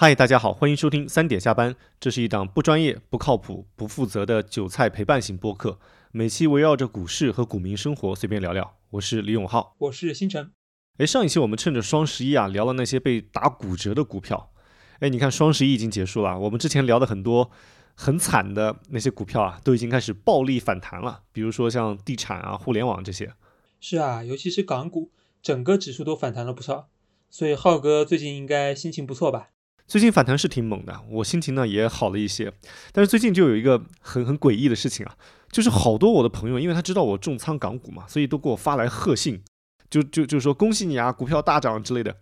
嗨，大家好，欢迎收听三点下班。这是一档不专业、不靠谱、不负责的韭菜陪伴型播客，每期围绕着股市和股民生活随便聊聊。我是李永浩，我是星辰。哎，上一期我们趁着双十一啊，聊了那些被打骨折的股票。哎，你看双十一已经结束了，我们之前聊的很多很惨的那些股票啊，都已经开始暴力反弹了。比如说像地产啊、互联网这些。是啊，尤其是港股，整个指数都反弹了不少。所以浩哥最近应该心情不错吧？最近反弹是挺猛的，我心情呢也好了一些。但是最近就有一个很很诡异的事情啊，就是好多我的朋友，因为他知道我重仓港股嘛，所以都给我发来贺信，就就就说恭喜你啊，股票大涨之类的。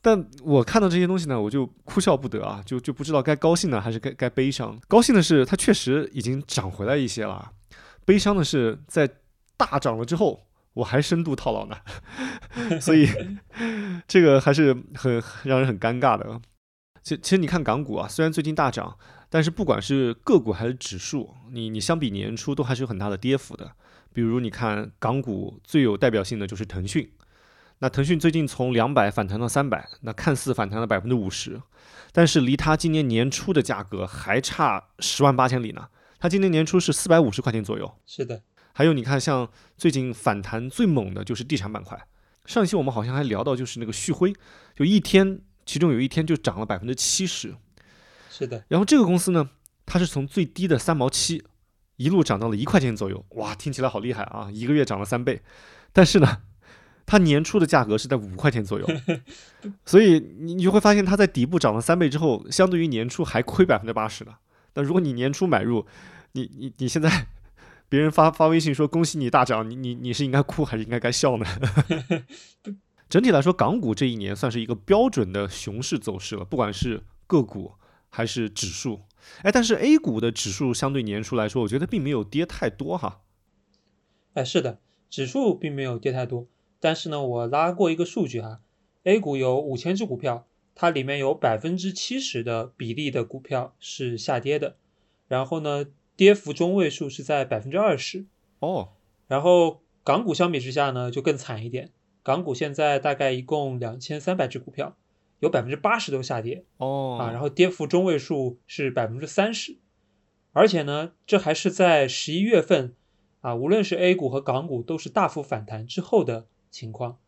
但我看到这些东西呢，我就哭笑不得啊，就就不知道该高兴呢还是该该悲伤。高兴的是它确实已经涨回来一些了，悲伤的是在大涨了之后我还深度套牢呢，所以这个还是很让人很尴尬的。其其实你看港股啊，虽然最近大涨，但是不管是个股还是指数，你你相比年初都还是有很大的跌幅的。比如你看港股最有代表性的就是腾讯，那腾讯最近从两百反弹到三百，那看似反弹了百分之五十，但是离它今年年初的价格还差十万八千里呢。它今年年初是四百五十块钱左右。是的。还有你看，像最近反弹最猛的就是地产板块。上期我们好像还聊到，就是那个旭辉，就一天。其中有一天就涨了百分之七十，是的。然后这个公司呢，它是从最低的三毛七一路涨到了一块钱左右，哇，听起来好厉害啊！一个月涨了三倍。但是呢，它年初的价格是在五块钱左右，所以你你就会发现它在底部涨了三倍之后，相对于年初还亏百分之八十呢。那如果你年初买入，你你你现在别人发发微信说恭喜你大涨，你你你是应该哭还是应该该笑呢？整体来说，港股这一年算是一个标准的熊市走势了，不管是个股还是指数。哎，但是 A 股的指数相对年初来说，我觉得并没有跌太多哈。哎，是的，指数并没有跌太多。但是呢，我拉过一个数据哈，A 股有五千只股票，它里面有百分之七十的比例的股票是下跌的，然后呢，跌幅中位数是在百分之二十。哦，然后港股相比之下呢，就更惨一点。港股现在大概一共两千三百只股票，有百分之八十都下跌哦啊，然后跌幅中位数是百分之三十，而且呢，这还是在十一月份啊，无论是 A 股和港股都是大幅反弹之后的情况，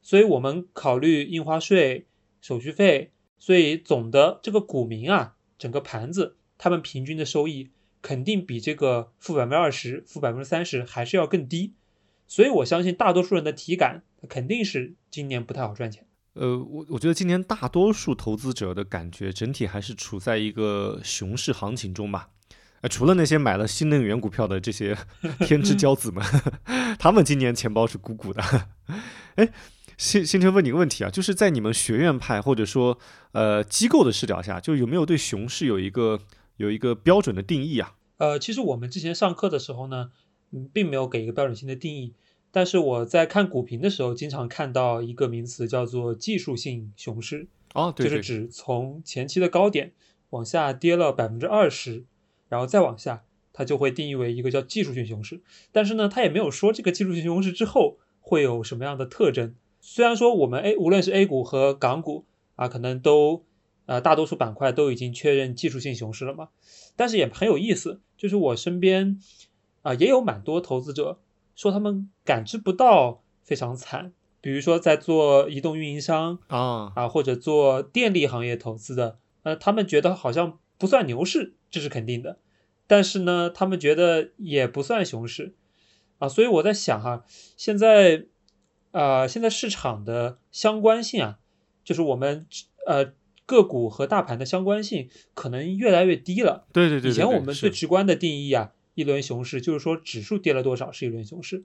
所以我们考虑印花税、手续费，所以总的这个股民啊，整个盘子他们平均的收益肯定比这个负百分之二十、负百分之三十还是要更低。所以，我相信大多数人的体感，肯定是今年不太好赚钱。呃，我我觉得今年大多数投资者的感觉，整体还是处在一个熊市行情中吧。呃，除了那些买了新能源股票的这些 天之骄子们，他们今年钱包是鼓鼓的。哎，新新城问你个问题啊，就是在你们学院派或者说呃机构的视角下，就有没有对熊市有一个有一个标准的定义啊？呃，其实我们之前上课的时候呢。嗯，并没有给一个标准性的定义，但是我在看股评的时候，经常看到一个名词叫做技术性熊市哦，就是指从前期的高点往下跌了百分之二十，然后再往下，它就会定义为一个叫技术性熊市。但是呢，它也没有说这个技术性熊市之后会有什么样的特征。虽然说我们 A 无论是 A 股和港股啊，可能都呃大多数板块都已经确认技术性熊市了嘛，但是也很有意思，就是我身边。啊，也有蛮多投资者说他们感知不到非常惨，比如说在做移动运营商啊啊，或者做电力行业投资的，呃，他们觉得好像不算牛市，这是肯定的。但是呢，他们觉得也不算熊市啊，所以我在想哈，现在啊，现在市场的相关性啊，就是我们呃个股和大盘的相关性可能越来越低了。对对对，以前我们最直观的定义啊。一轮熊市就是说指数跌了多少是一轮熊市，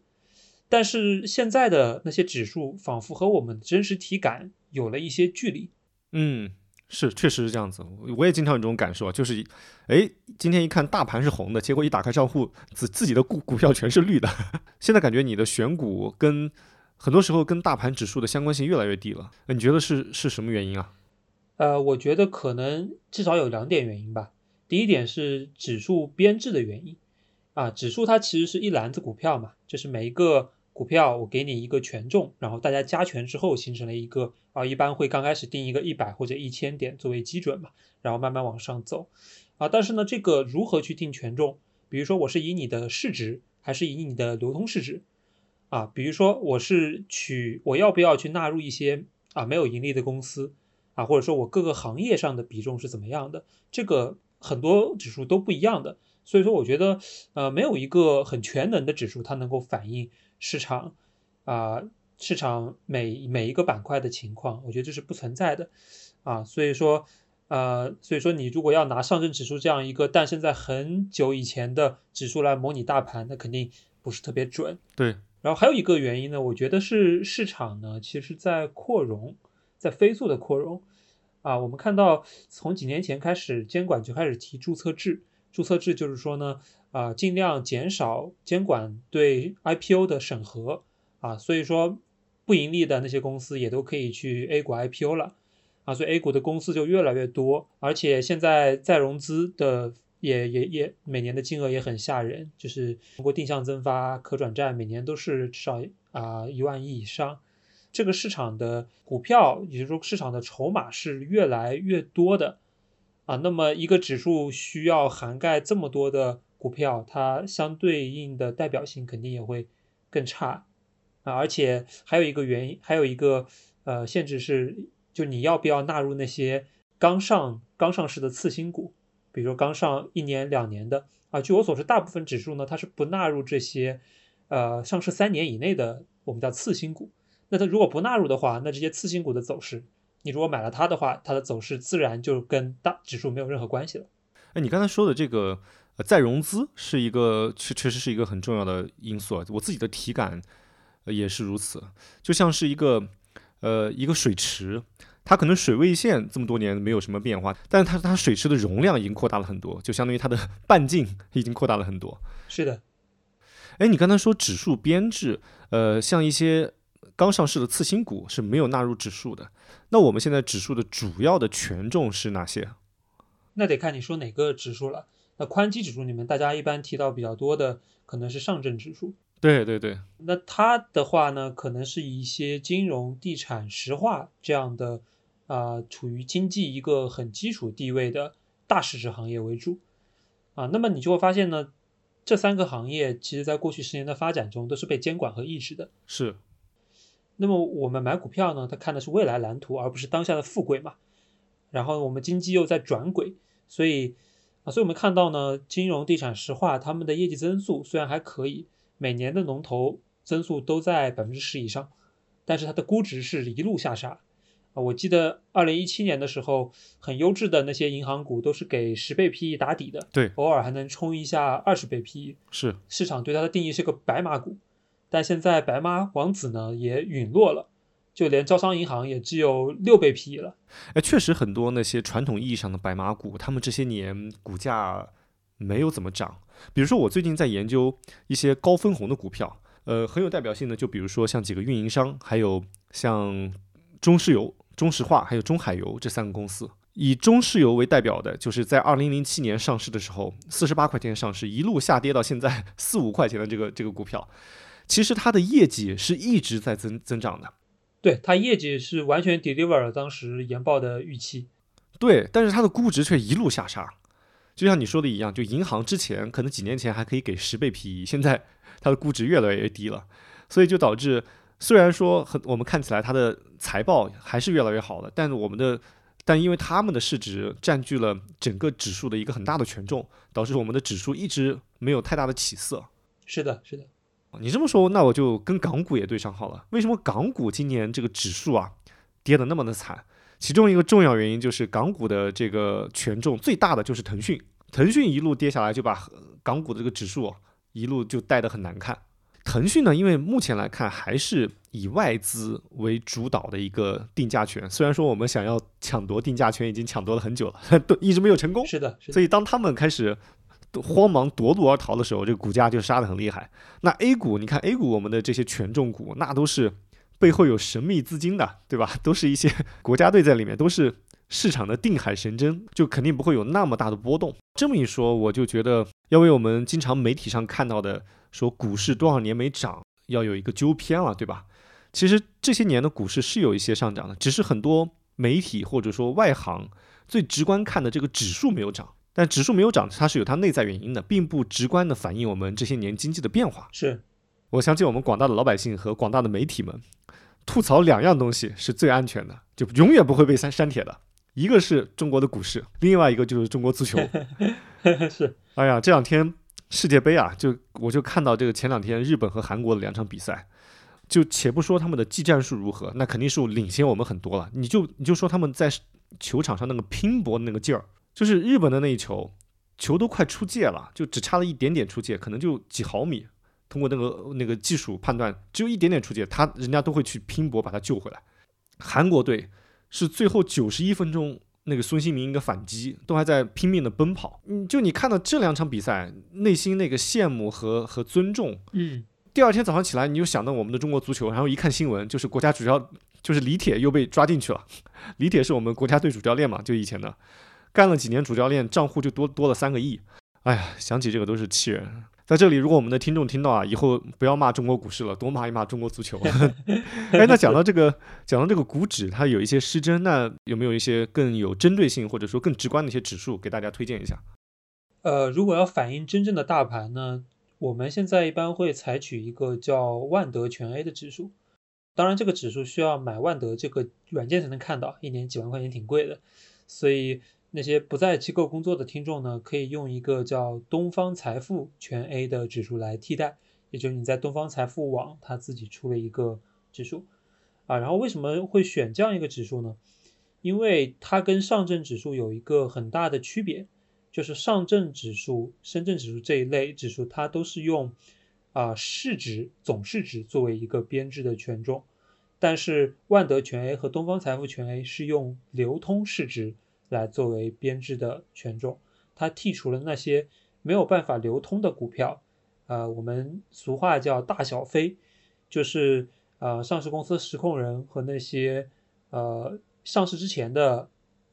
但是现在的那些指数仿佛和我们的真实体感有了一些距离。嗯，是，确实是这样子。我也经常有这种感受啊，就是，哎，今天一看大盘是红的，结果一打开账户，自自己的股股票全是绿的。现在感觉你的选股跟很多时候跟大盘指数的相关性越来越低了。你觉得是是什么原因啊？呃，我觉得可能至少有两点原因吧。第一点是指数编制的原因。啊，指数它其实是一篮子股票嘛，就是每一个股票我给你一个权重，然后大家加权之后形成了一个啊，一般会刚开始定一个一百或者一千点作为基准嘛，然后慢慢往上走啊。但是呢，这个如何去定权重？比如说我是以你的市值，还是以你的流通市值啊？比如说我是取我要不要去纳入一些啊没有盈利的公司啊，或者说我各个行业上的比重是怎么样的？这个很多指数都不一样的，所以说我觉得呃没有一个很全能的指数，它能够反映。市场啊，市场每每一个板块的情况，我觉得这是不存在的啊。所以说，呃，所以说你如果要拿上证指数这样一个诞生在很久以前的指数来模拟大盘，那肯定不是特别准。对。然后还有一个原因呢，我觉得是市场呢，其实在扩容，在飞速的扩容啊。我们看到从几年前开始，监管就开始提注册制，注册制就是说呢。啊，尽量减少监管对 IPO 的审核啊，所以说不盈利的那些公司也都可以去 A 股 IPO 了啊，所以 A 股的公司就越来越多，而且现在再融资的也也也每年的金额也很吓人，就是通过定向增发、可转债，每年都是至少啊一万亿以上。这个市场的股票，也就是说市场的筹码是越来越多的啊，那么一个指数需要涵盖这么多的。股票它相对应的代表性肯定也会更差啊，而且还有一个原因，还有一个呃限制是，就你要不要纳入那些刚上刚上市的次新股，比如刚上一年两年的啊，据我所知，大部分指数呢它是不纳入这些呃上市三年以内的我们叫次新股。那它如果不纳入的话，那这些次新股的走势，你如果买了它的话，它的走势自然就跟大指数没有任何关系了。哎，你刚才说的这个。呃，再融资是一个确确实是一个很重要的因素啊，我自己的体感也是如此。就像是一个呃一个水池，它可能水位线这么多年没有什么变化，但是它它水池的容量已经扩大了很多，就相当于它的 半径已经扩大了很多。是的。哎，你刚才说指数编制，呃，像一些刚上市的次新股是没有纳入指数的。那我们现在指数的主要的权重是哪些？那得看你说哪个指数了。那宽基指数里面，大家一般提到比较多的可能是上证指数。对对对。那它的话呢，可能是一些金融、地产、石化这样的啊，处于经济一个很基础地位的大市值行业为主啊。那么你就会发现呢，这三个行业其实在过去十年的发展中都是被监管和抑制的。是。那么我们买股票呢，它看的是未来蓝图，而不是当下的富贵嘛。然后我们经济又在转轨，所以。啊，所以我们看到呢，金融、地产、石化，他们的业绩增速虽然还可以，每年的龙头增速都在百分之十以上，但是它的估值是一路下杀。啊，我记得二零一七年的时候，很优质的那些银行股都是给十倍 PE 打底的，对，偶尔还能冲一下二十倍 PE，是市场对它的定义是个白马股，但现在白马王子呢也陨落了。就连招商银行也只有六倍 PE 了。哎，确实很多那些传统意义上的白马股，他们这些年股价没有怎么涨。比如说，我最近在研究一些高分红的股票，呃，很有代表性的，就比如说像几个运营商，还有像中石油、中石化，还有中海油这三个公司。以中石油为代表的，就是在二零零七年上市的时候，四十八块钱上市，一路下跌到现在四五块钱的这个这个股票，其实它的业绩是一直在增增长的。对它业绩是完全 deliver 了当时研报的预期，对，但是它的估值却一路下杀，就像你说的一样，就银行之前可能几年前还可以给十倍 PE，现在它的估值越来越低了，所以就导致虽然说很我们看起来它的财报还是越来越好了，但是我们的但因为他们的市值占据了整个指数的一个很大的权重，导致我们的指数一直没有太大的起色。是的，是的。你这么说，那我就跟港股也对上号了。为什么港股今年这个指数啊跌得那么的惨？其中一个重要原因就是港股的这个权重最大的就是腾讯，腾讯一路跌下来，就把港股的这个指数啊一路就带得很难看。腾讯呢，因为目前来看还是以外资为主导的一个定价权，虽然说我们想要抢夺定价权已经抢夺了很久了，都一直没有成功。是的，所以当他们开始。慌忙夺路而逃的时候，这个股价就杀得很厉害。那 A 股，你看 A 股，我们的这些权重股，那都是背后有神秘资金的，对吧？都是一些 国家队在里面，都是市场的定海神针，就肯定不会有那么大的波动。这么一说，我就觉得要为我们经常媒体上看到的说股市多少年没涨，要有一个纠偏了，对吧？其实这些年的股市是有一些上涨的，只是很多媒体或者说外行最直观看的这个指数没有涨，但指数没有涨，它是有它内在原因的，并不直观的反映我们这些年经济的变化。是，我相信我们广大的老百姓和广大的媒体们，吐槽两样东西是最安全的，就永远不会被删删帖的，一个是中国的股市，另外一个就是中国足球。是，哎呀，这两天世界杯啊，就我就看到这个前两天日本和韩国的两场比赛，就且不说他们的技战术如何，那肯定是领先我们很多了。你就你就说他们在球场上那个拼搏的那个劲儿，就是日本的那一球，球都快出界了，就只差了一点点出界，可能就几毫米。通过那个那个技术判断，只有一点点出界，他人家都会去拼搏把他救回来。韩国队是最后九十一分钟。那个孙兴民一个反击，都还在拼命的奔跑。嗯，就你看到这两场比赛，内心那个羡慕和和尊重。嗯，第二天早上起来，你就想到我们的中国足球，然后一看新闻，就是国家主教，就是李铁又被抓进去了。李铁是我们国家队主教练嘛，就以前的，干了几年主教练，账户就多多了三个亿。哎呀，想起这个都是气人。在这里，如果我们的听众听到啊，以后不要骂中国股市了，多骂一骂中国足球。哎，那讲到这个，讲到这个股指，它有一些失真，那有没有一些更有针对性或者说更直观的一些指数给大家推荐一下？呃，如果要反映真正的大盘呢，我们现在一般会采取一个叫万德全 A 的指数。当然，这个指数需要买万德这个软件才能看到，一年几万块钱挺贵的，所以。那些不在机构工作的听众呢，可以用一个叫东方财富全 A 的指数来替代，也就是你在东方财富网它自己出了一个指数啊。然后为什么会选这样一个指数呢？因为它跟上证指数有一个很大的区别，就是上证指数、深圳指数这一类指数，它都是用啊市值总市值作为一个编制的权重，但是万德全 A 和东方财富全 A 是用流通市值。来作为编制的权重，它剔除了那些没有办法流通的股票，呃，我们俗话叫大小非，就是呃上市公司实控人和那些呃上市之前的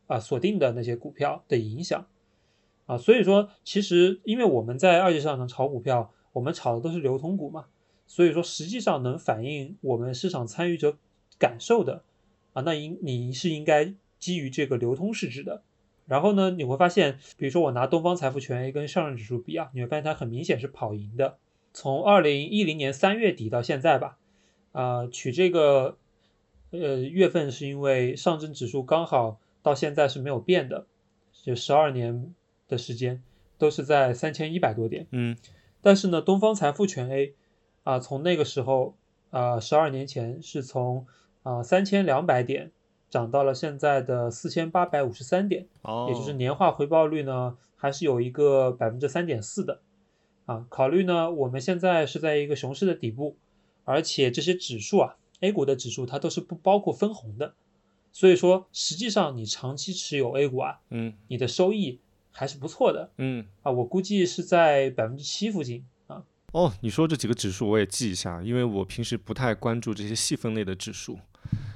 啊锁定的那些股票的影响啊，所以说其实因为我们在二级市场上炒股票，我们炒的都是流通股嘛，所以说实际上能反映我们市场参与者感受的啊，那应你是应该。基于这个流通市值的，然后呢，你会发现，比如说我拿东方财富全 A 跟上证指数比啊，你会发现它很明显是跑赢的。从二零一零年三月底到现在吧，啊，取这个呃月份是因为上证指数刚好到现在是没有变的，就十二年的时间都是在三千一百多点。嗯，但是呢，东方财富全 A 啊，从那个时候啊，十二年前是从啊三千两百点。涨到了现在的四千八百五十三点，哦，也就是年化回报率呢，还是有一个百分之三点四的，啊，考虑呢，我们现在是在一个熊市的底部，而且这些指数啊，A 股的指数它都是不包括分红的，所以说实际上你长期持有 A 股啊，嗯，你的收益还是不错的，嗯，啊，我估计是在百分之七附近啊。哦，你说这几个指数我也记一下，因为我平时不太关注这些细分类的指数。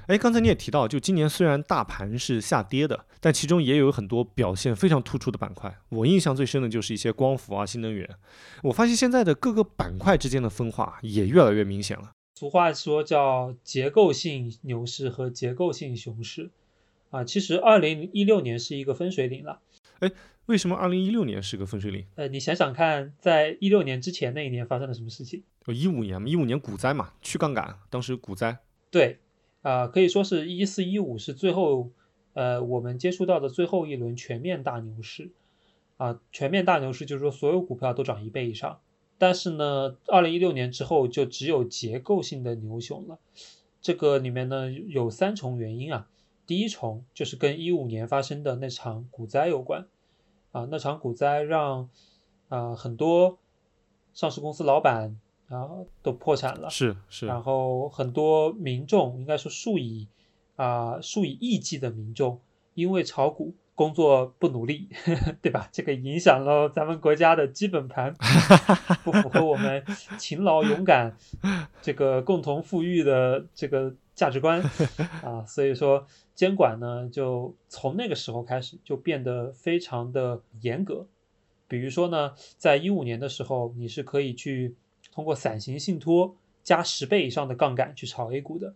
哎，刚才你也提到，就今年虽然大盘是下跌的，但其中也有很多表现非常突出的板块。我印象最深的就是一些光伏啊、新能源。我发现现在的各个板块之间的分化也越来越明显了。俗话说叫结构性牛市和结构性熊市啊。其实二零一六年是一个分水岭了。哎，为什么二零一六年是个分水岭？呃，你想想看，在一六年之前那一年发生了什么事情？一五年嘛，一五年股灾嘛，去杠杆，当时股灾。对。啊，可以说是一四一五是最后，呃，我们接触到的最后一轮全面大牛市，啊，全面大牛市就是说所有股票都涨一倍以上。但是呢，二零一六年之后就只有结构性的牛熊了。这个里面呢有三重原因啊，第一重就是跟一五年发生的那场股灾有关，啊，那场股灾让啊很多上市公司老板。然后都破产了，是是，然后很多民众，应该说数以啊数以亿计的民众，因为炒股工作不努力，对吧？这个影响了咱们国家的基本盘，不符合我们勤劳勇敢这个共同富裕的这个价值观 啊，所以说监管呢，就从那个时候开始就变得非常的严格。比如说呢，在一五年的时候，你是可以去。通过伞形信托加十倍以上的杠杆去炒 A 股的，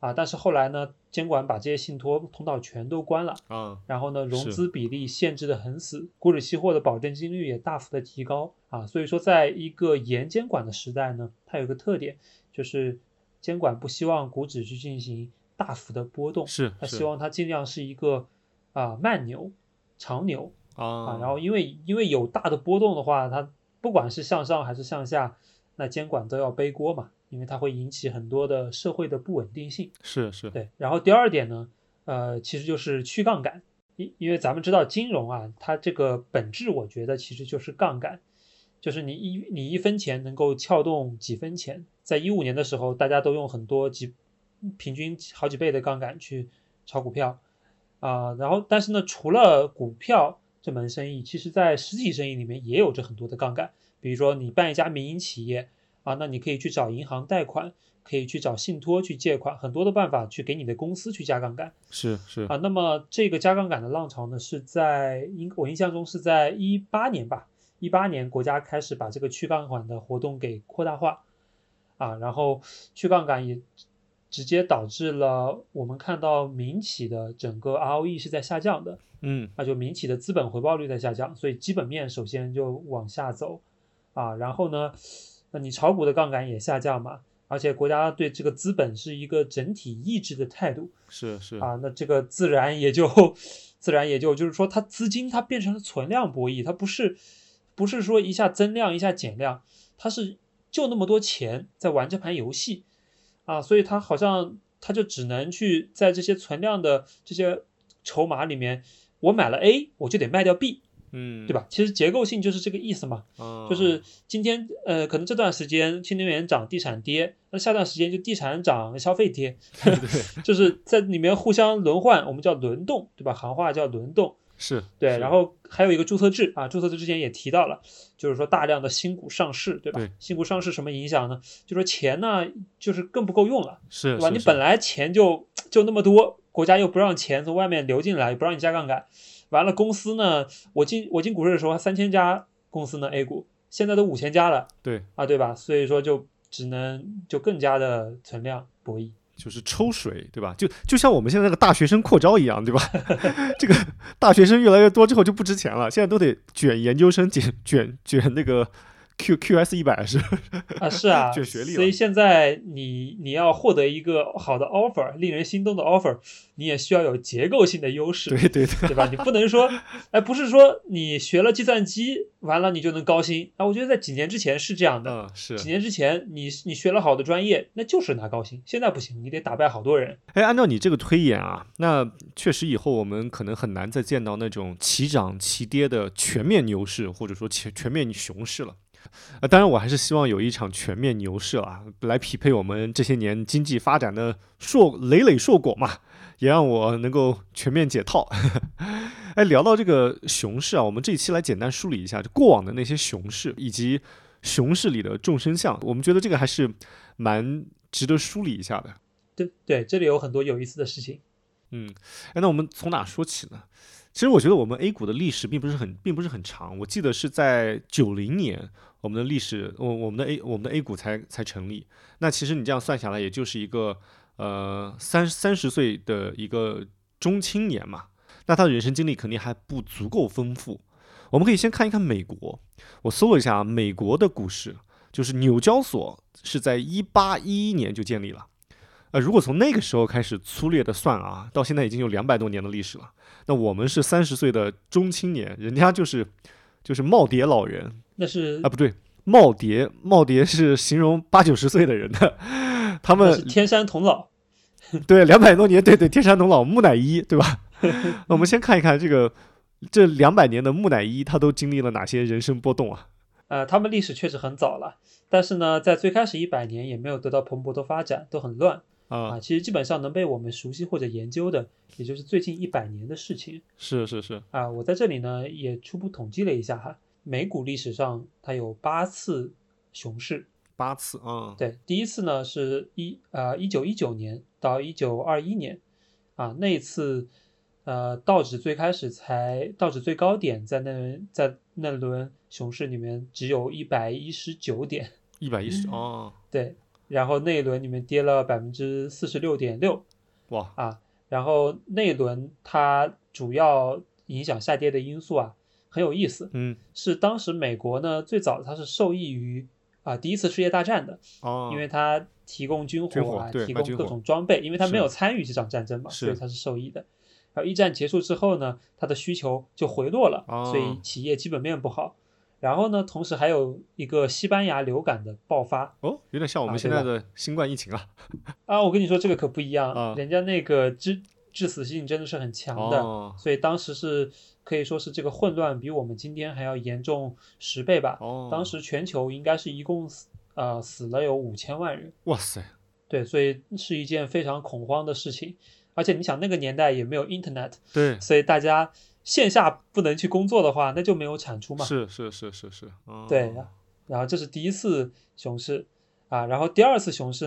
啊，但是后来呢，监管把这些信托通道全都关了，啊，然后呢，融资比例限制的很死，股指期货的保证金率也大幅的提高。啊，所以说在一个严监管的时代呢，它有个特点，就是监管不希望股指去进行大幅的波动，是是它希望它尽量是一个啊慢牛、长牛啊，啊，然后因为因为有大的波动的话，它不管是向上还是向下，那监管都要背锅嘛，因为它会引起很多的社会的不稳定性。是是对，然后第二点呢，呃，其实就是去杠杆，因因为咱们知道金融啊，它这个本质我觉得其实就是杠杆，就是你一你一分钱能够撬动几分钱。在一五年的时候，大家都用很多几平均好几倍的杠杆去炒股票啊、然后但是呢，除了股票这门生意，其实在实体生意里面也有着很多的杠杆，比如说你办一家民营企业啊，那你可以去找银行贷款。可以去找信托去借款，很多的办法去给你的公司去加杠杆是是啊。那么这个加杠杆的浪潮呢，是在印我印象中是在一八年吧，一八年国家开始把这个去杠杆的活动给扩大化啊，然后去杠杆也直接导致了我们看到民企的整个 ROE 是在下降的，嗯那就民企的资本回报率在下降，所以基本面首先就往下走啊，然后呢，那你炒股的杠杆也下降嘛。而且国家对这个资本是一个整体抑制的态度是是啊，那这个自然也就自然也就就是说，它资金它变成了存量博弈，它不是不是说一下增量一下减量，它是就那么多钱在玩这盘游戏啊，所以它好像它就只能去在这些存量的这些筹码里面，我买了 A，我就得卖掉 B，嗯，对吧？其实结构性就是这个意思嘛。啊，就是今天呃，可能这段时间新能源涨，地产跌，那下段时间就地产涨，消费跌，就是在里面互相轮换，我们叫轮动，对吧？行话叫轮动。是对，是然后还有一个注册制啊，注册制之前也提到了，就是说大量的新股上市，对吧？对新股上市什么影响呢？就说钱呢，就是更不够用了，是吧？是是是你本来钱就就那么多，国家又不让钱从外面流进来，也不让你加杠杆，完了公司呢，我进我进股市的时候还三千家公司呢 A 股，现在都五千家了对，啊，对吧？所以说就只能就更加的存量博弈。就是抽水，对吧？就就像我们现在那个大学生扩招一样，对吧？这个大学生越来越多之后就不值钱了，现在都得卷研究生，卷卷卷那个 Q QS 一百是？啊，是啊，卷学历所以现在你你要获得一个好的 offer，令人心动的 offer，你也需要有结构性的优势，对对对，对吧？你不能说，哎，不是说你学了计算机完了你就能高薪啊。我觉得在几年之前是这样的，嗯是。几年之前你你学了好的专业，那就是拿高薪。现在不行，你得打败好多人。哎，按照你这个推演啊，那确实以后我们可能很难再见到那种齐涨齐跌的全面牛市，或者说全全面熊市了。呃，当然，我还是希望有一场全面牛市啊，来匹配我们这些年经济发展的硕累累硕果嘛，也让我能够全面解套。哎，聊到这个熊市啊，我们这一期来简单梳理一下就过往的那些熊市，以及熊市里的众生相，我们觉得这个还是蛮值得梳理一下的。对对，这里有很多有意思的事情。嗯，哎，那我们从哪说起呢？其实我觉得我们 A 股的历史并不是很，并不是很长。我记得是在九零年，我们的历史，我我们的 A 我们的 A 股才才成立。那其实你这样算下来，也就是一个呃三三十岁的一个中青年嘛。那他的人生经历肯定还不足够丰富。我们可以先看一看美国。我搜了一下啊，美国的股市，就是纽交所是在一八一一年就建立了。呃，如果从那个时候开始粗略的算啊，到现在已经有两百多年的历史了。那我们是三十岁的中青年，人家就是就是耄耋老人那是啊，不对，耄耋耄耋是形容八九十岁的人的，他们是天山童姥。对两百多年，对对，天山童姥木乃伊，对吧？那我们先看一看这个这两百年的木乃伊，他都经历了哪些人生波动啊？呃，他们历史确实很早了，但是呢，在最开始一百年也没有得到蓬勃的发展，都很乱啊啊。，其实基本上能被我们熟悉或者研究的，也就是最近一百年的事情是是是，啊。我在这里呢也初步统计了一下哈，美股历史上它有八次熊市，八次啊，对，第一次呢是一呃一九一九年到一九二一年啊，那一次呃道指最开始才道指最高点在那在那轮熊市里面只有一百一十九点，一百一十哦，对，然后那一轮里面跌了百分之四十六点六哇，啊，然后那一轮它主要影响下跌的因素啊很有意思，嗯，是当时美国呢最早它是受益于啊第一次世界大战的，哦，因为它提供军军火火啊，提供各种装备，因为它没有参与这场战争嘛，所以它是受益的。然后一战结束之后呢，它的需求就回落了，哦所以企业基本面不好。然后呢，同时还有一个西班牙流感的爆发哦，有点像我们现在的新冠疫情啊。啊，我跟你说这个可不一样，啊人家那个致致死性真的是很强的，哦所以当时是可以说是这个混乱比我们今天还要严重十倍吧。哦，当时全球应该是一共死呃死了有五千万人。哇塞，对，所以是一件非常恐慌的事情。而且你想，那个年代也没有 Internet，对，所以大家线下不能去工作的话，那就没有产出嘛。是是是是是，哦对然后这是第一次熊市啊，然后第二次熊市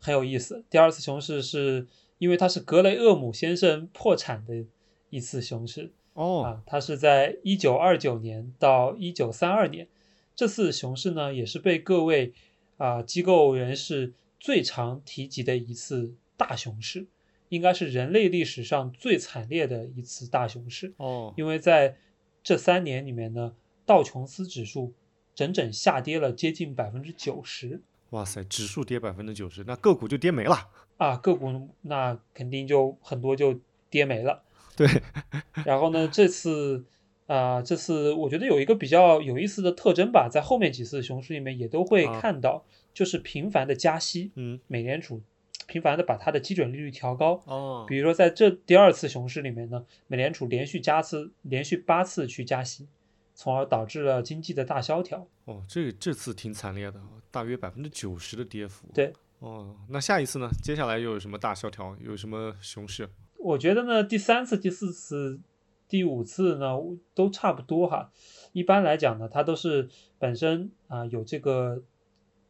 很有意思。第二次熊市是因为它是格雷厄姆先生破产的一次熊市哦，啊，它是在一九二九年到一九三二年。这次熊市呢，也是被各位啊机构人士最常提及的一次大熊市，应该是人类历史上最惨烈的一次大熊市。哦，因为在这三年里面呢，道琼斯指数整整下跌了接近百分之九十哇塞，指数跌百分之九十，那个股就跌没了。啊，个股那肯定就很多就跌没了。对，然后呢，这次啊、这次我觉得有一个比较有意思的特征吧，在后面几次熊市里面也都会啊看到，就是频繁的加息，嗯，美联储频繁的把它的基准利率调高。哦，比如说在这第二次熊市里面呢，美联储连续加次，连续八次去加息，从而导致了经济的大萧条。哦，这这次挺惨烈的，大约百分之九十的跌幅。对，哦，那下一次呢？接下来又有什么大萧条？有什么熊市？我觉得呢，第三次、第四次、第五次呢都差不多哈。一般来讲呢，它都是本身啊、有这个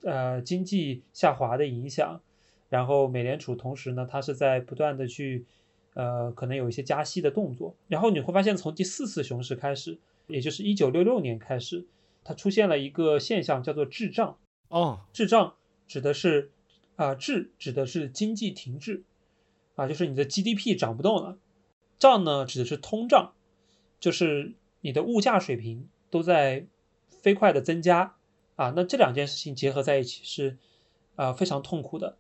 呃经济下滑的影响，然后美联储同时呢，它是在不断的去呃可能有一些加息的动作，然后你会发现从第四次熊市开始，也就是一九六六年开始，它出现了一个现象叫做滞胀。哦，滞胀指的是啊，滞指的是经济停滞啊，就是你的 GDP 涨不动了。胀呢指的是通胀，就是你的物价水平都在飞快的增加啊。那这两件事情结合在一起是啊非常痛苦的。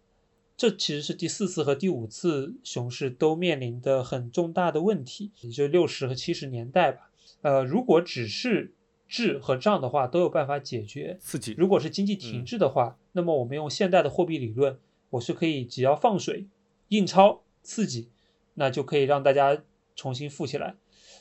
这其实是第四次和第五次熊市都面临的很重大的问题，也就六十和七十年代吧。呃，如果只是滞和胀的话，都有办法解决。刺激。如果是经济停滞的话，那么我们用现代的货币理论，我是可以只要放水、印钞、刺激，那就可以让大家重新富起来。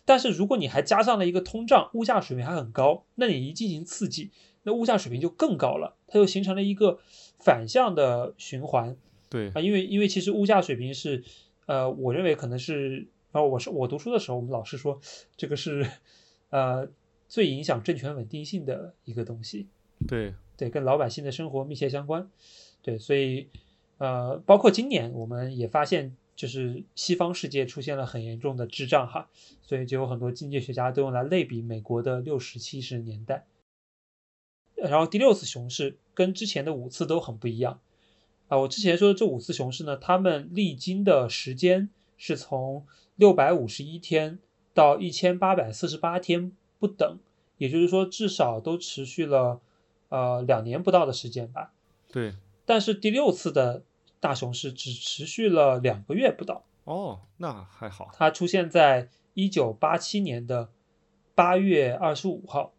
但是如果你还加上了一个通胀，物价水平还很高，那你一进行刺激，那物价水平就更高了，它就形成了一个反向的循环对啊。因为因为其实物价水平是，呃，我认为可能是，然后我是我读书的时候，我们老师说这个是，呃，最影响政权稳定性的一个东西。对，对，跟老百姓的生活密切相关。对，所以呃，包括今年我们也发现，就是西方世界出现了很严重的滞胀哈，所以就有很多经济学家都用来类比美国的六十七十年代。然后第六次熊市跟之前的五次都很不一样啊。我之前说的这五次熊市呢，他们历经的时间是从六百五十一天到一千八百四十八天不等，也就是说至少都持续了呃两年不到的时间吧。对，但是第六次的大熊市只持续了两个月不到，哦，那还好。它出现在一九八七年的八月二十五号，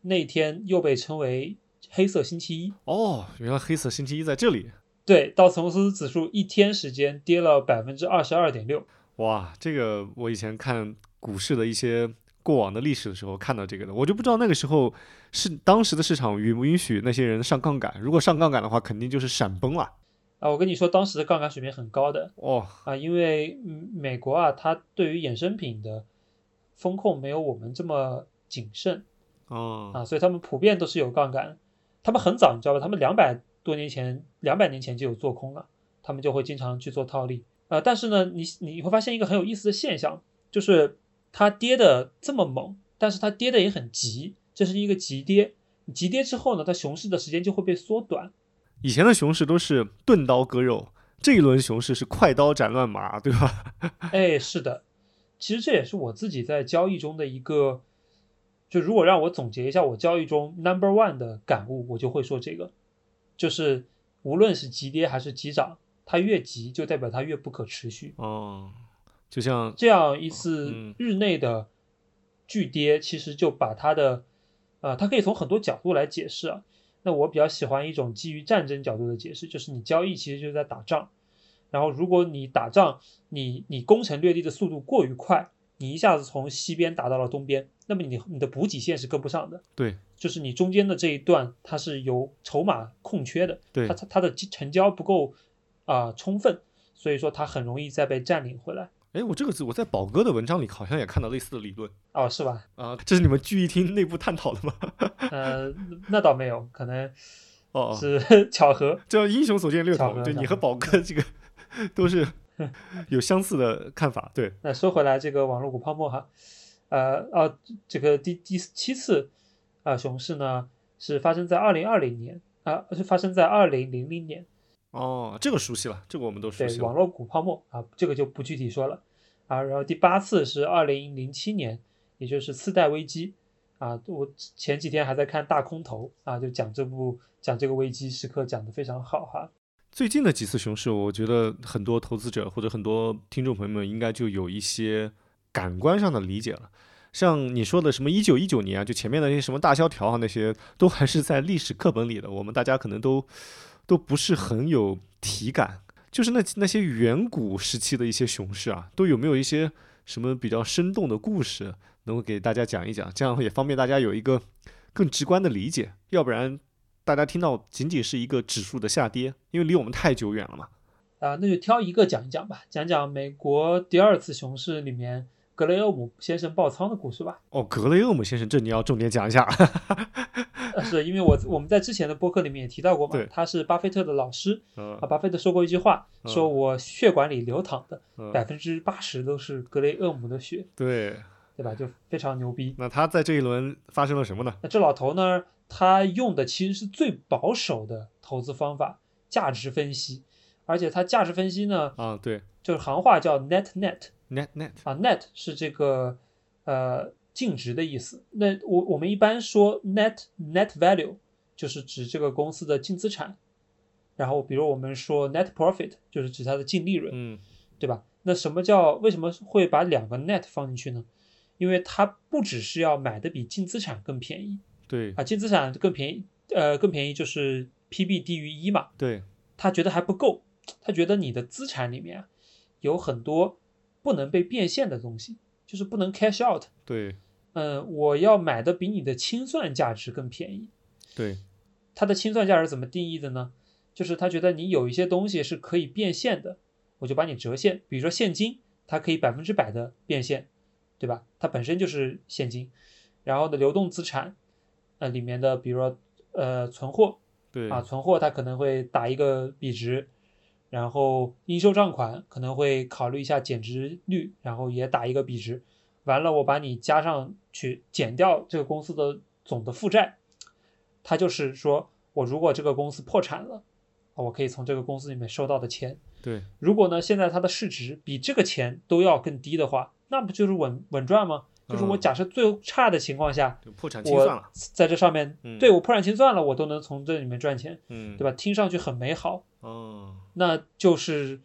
那天又被称为黑色星期一。哦，原来黑色星期一在这里。对，道琼斯指数一天时间跌了百分之二十二点六。哇，这个我以前看股市的一些过往的历史的时候看到这个的，我就不知道那个时候是当时的市场允不允许那些人上杠杆，如果上杠杆的话，肯定就是闪崩了。啊，我跟你说，当时的杠杆水平很高的哦，啊，因为嗯美国啊，它对于衍生品的风控没有我们这么谨慎。哦，啊，所以他们普遍都是有杠杆。他们很早，你知道吧？他们两百多年前、两百年前就有做空了，他们就会经常去做套利。呃，但是呢，你你会发现一个很有意思的现象，就是它跌的这么猛，但是它跌的也很急，这是一个急跌。急跌之后呢，它熊市的时间就会被缩短。以前的熊市都是钝刀割肉，这一轮熊市是快刀斩乱麻，对吧？哎，是的，其实这也是我自己在交易中的一个，就如果让我总结一下我交易中 number one 的感悟，我就会说这个，就是无论是急跌还是急涨，它越急就代表它越不可持续。哦，就像这样一次嗯日内的巨跌，其实就把它的，呃，它可以从很多角度来解释啊。那我比较喜欢一种基于战争角度的解释，就是你交易其实就是在打仗，然后如果你打仗，你你攻城略地的速度过于快，你一下子从西边打到了东边，那么你你的补给线是跟不上的，对就是你中间的这一段它是有筹码空缺的，对它它它的成交不够啊、充分，所以说它很容易再被占领回来。哎，我这个字我在宝哥的文章里好像也看到类似的理论哦，是吧？啊，这是你们聚义厅内部探讨的吗？呃，那倒没有，可能哦，哦是 巧合。叫英雄所见略同，就你和宝哥这个 都是有相似的看法，对，那说回来，这个网络股泡沫哈，呃哦，这个第第七次啊、熊市呢是发生在二零二零年啊、是发生在二零零零年。哦，这个熟悉了，这个我们都熟悉，了，对网络股泡沫啊，这个就不具体说了啊。然后第八次是二零零七年，也就是次贷危机啊。我前几天还在看大空头啊，就讲这部讲这个危机时刻讲得非常好哈。最近的几次熊市，我觉得很多投资者或者很多听众朋友们应该就有一些感官上的理解了。像你说的什么一九一九年啊，就前面的那些什么大萧条啊，那些都还是在历史课本里的，我们大家可能都都不是很有体感。就是那那些远古时期的一些熊市啊，都有没有一些什么比较生动的故事，能够给大家讲一讲？这样也方便大家有一个更直观的理解。要不然大家听到仅仅是一个指数的下跌，因为离我们太久远了嘛。啊，那就挑一个讲一讲吧，讲讲美国第二次熊市里面格雷厄姆先生爆仓的故事吧。哦，格雷厄姆先生，这你要重点讲一下。呃 是因为我我们在之前的播客里面也提到过嘛，他是巴菲特的老师嗯啊。巴菲特说过一句话，嗯说我血管里流淌的嗯百分之八十都是格雷厄姆的血，对，对吧？就非常牛逼。那他在这一轮发生了什么呢？那这老头呢，他用的其实是最保守的投资方法——价值分析，而且他价值分析呢，啊，对就是行话叫 net net，net net，啊，net 是这个呃净值的意思。那我我们一般说 net net value 就是指这个公司的净资产，然后比如我们说 net profit 就是指它的净利润，嗯，对吧？那什么叫为什么会把两个 net 放进去呢？因为它不只是要买的比净资产更便宜对啊，净资产更便宜，呃，更便宜就是 PB 低于一嘛，对，他觉得还不够，他觉得你的资产里面啊有很多不能被变现的东西，就是不能 cash out。对嗯，我要买的比你的清算价值更便宜。对，它的清算价值怎么定义的呢？就是他觉得你有一些东西是可以变现的，我就把你折现。比如说现金，它可以百分之百的变现，对吧？它本身就是现金。然后的，流动资产，呃，里面的比如说呃存货，对啊，存货它可能会打一个比值，然后应收账款可能会考虑一下减值率，然后也打一个比值。完了，我把你加上去，减掉这个公司的总的负债，它就是说我如果这个公司破产了，啊我可以从这个公司里面收到的钱。对如果呢，现在它的市值比这个钱都要更低的话，那不就是稳稳赚吗？就是我嗯假设最差的情况下，就破产清算我了，在这上面，嗯对我破产清算了，我都能从这里面赚钱，嗯，对吧？听上去很美好，哦那就是，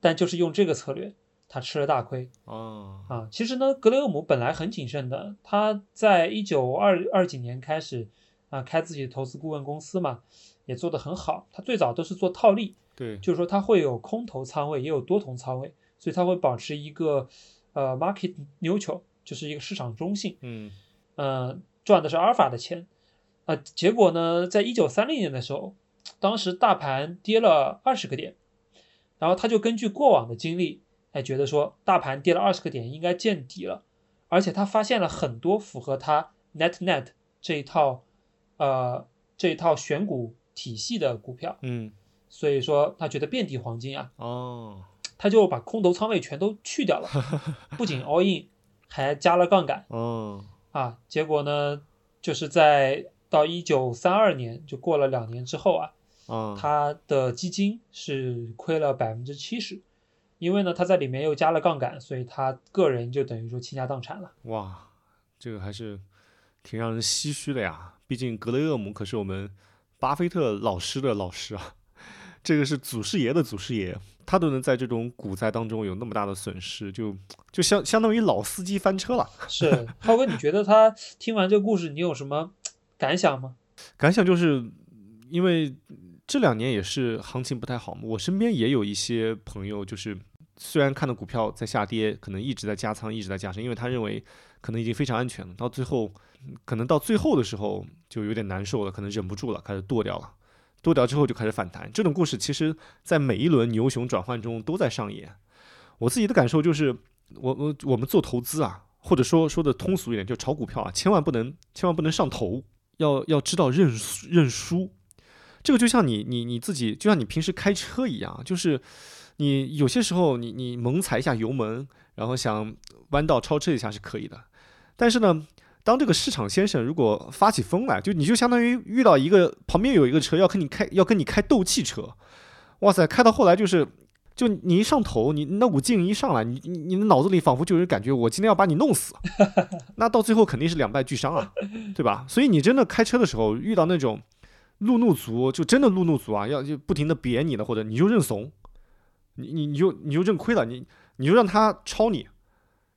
但就是用这个策略，他吃了大亏哦，啊。其实呢，格雷厄姆本来很谨慎的，他在一九二二几年开始啊开自己的投资顾问公司嘛，也做得很好。他最早都是做套利，对就是说他会有空头仓位，也有多头仓位，所以他会保持一个呃 market neutral，就是一个市场中性。嗯呃，赚的是阿尔法的钱，啊、结果呢，在一九三零年的时候，当时大盘跌了二十个点，然后他就根据过往的经历，哎，觉得说大盘跌了二十个点应该见底了，而且他发现了很多符合他 net net 这一套，呃，这一套选股体系的股票，嗯。所以说他觉得遍地黄金啊，哦，他就把空头仓位全都去掉了，不仅 all in，还加了杠杆。哦。啊，结果呢，就是在到一九三二年，就过了两年之后啊，啊，他的基金是亏了百分之七十，因为呢他在里面又加了杠杆，所以他个人就等于说倾家荡产了。哇，这个还是挺让人唏嘘的呀。毕竟格雷厄姆可是我们巴菲特老师的老师啊，这个是祖师爷的祖师爷，他都能在这种股灾当中有那么大的损失，就就相相当于老司机翻车了。是浩哥，你觉得他听完这个故事，你有什么感想吗？感想就是因为这两年也是行情不太好嘛，我身边也有一些朋友，就是虽然看到股票在下跌，可能一直在加仓，一直在加深，因为他认为可能已经非常安全了，到最后可能到最后的时候就有点难受了，可能忍不住了，开始剁掉了，剁掉之后就开始反弹。这种故事其实在每一轮牛熊转换中都在上演。我自己的感受就是，我我我们做投资啊，或者说说的通俗一点，就炒股票啊，千万不能千万不能上头。要要知道认输认输，这个就像你你你自己，就像你平时开车一样，就是你有些时候你你猛踩一下油门，然后想弯道超车一下是可以的，但是呢，当这个市场先生如果发起疯来，就你就相当于遇到一个旁边有一个车要跟你开要跟你开斗气车，哇塞，开到后来就是。就你一上头，你那股劲一上来，你你你的脑子里仿佛就有感觉，我今天要把你弄死，那到最后肯定是两败俱伤啊，对吧？所以你真的开车的时候遇到那种路怒族，就真的路怒族啊，要就不停的贬你的，或者你就认怂，你你你就你就认亏了，你你就让他抄你，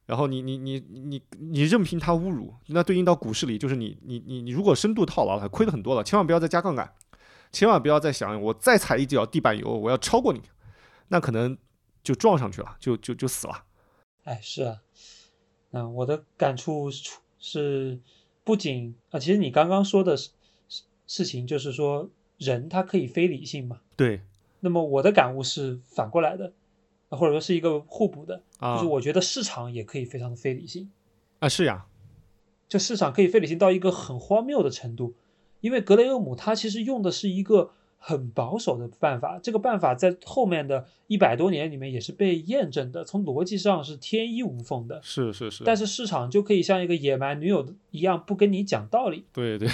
然后你你你你你任凭他侮辱，那对应到股市里就是你你你你如果深度套牢了，亏的很多了，千万不要再加杠杆，千万不要再想我再踩一脚地板油，我要超过你。那可能就撞上去了，就就就死了。哎，是啊，嗯，我的感触是，不仅啊，其实你刚刚说的事事情，就是说人他可以非理性嘛。对。那么我的感悟是反过来的，或者说是一个互补的，啊、就是我觉得市场也可以非常的非理性。啊，是呀。就市场可以非理性到一个很荒谬的程度，因为格雷厄姆他其实用的是一个。很保守的办法，这个办法在后面的一百多年里面也是被验证的，从逻辑上是天衣无缝的。是是是。但是市场就可以像一个野蛮女友一样，不跟你讲道理。对对，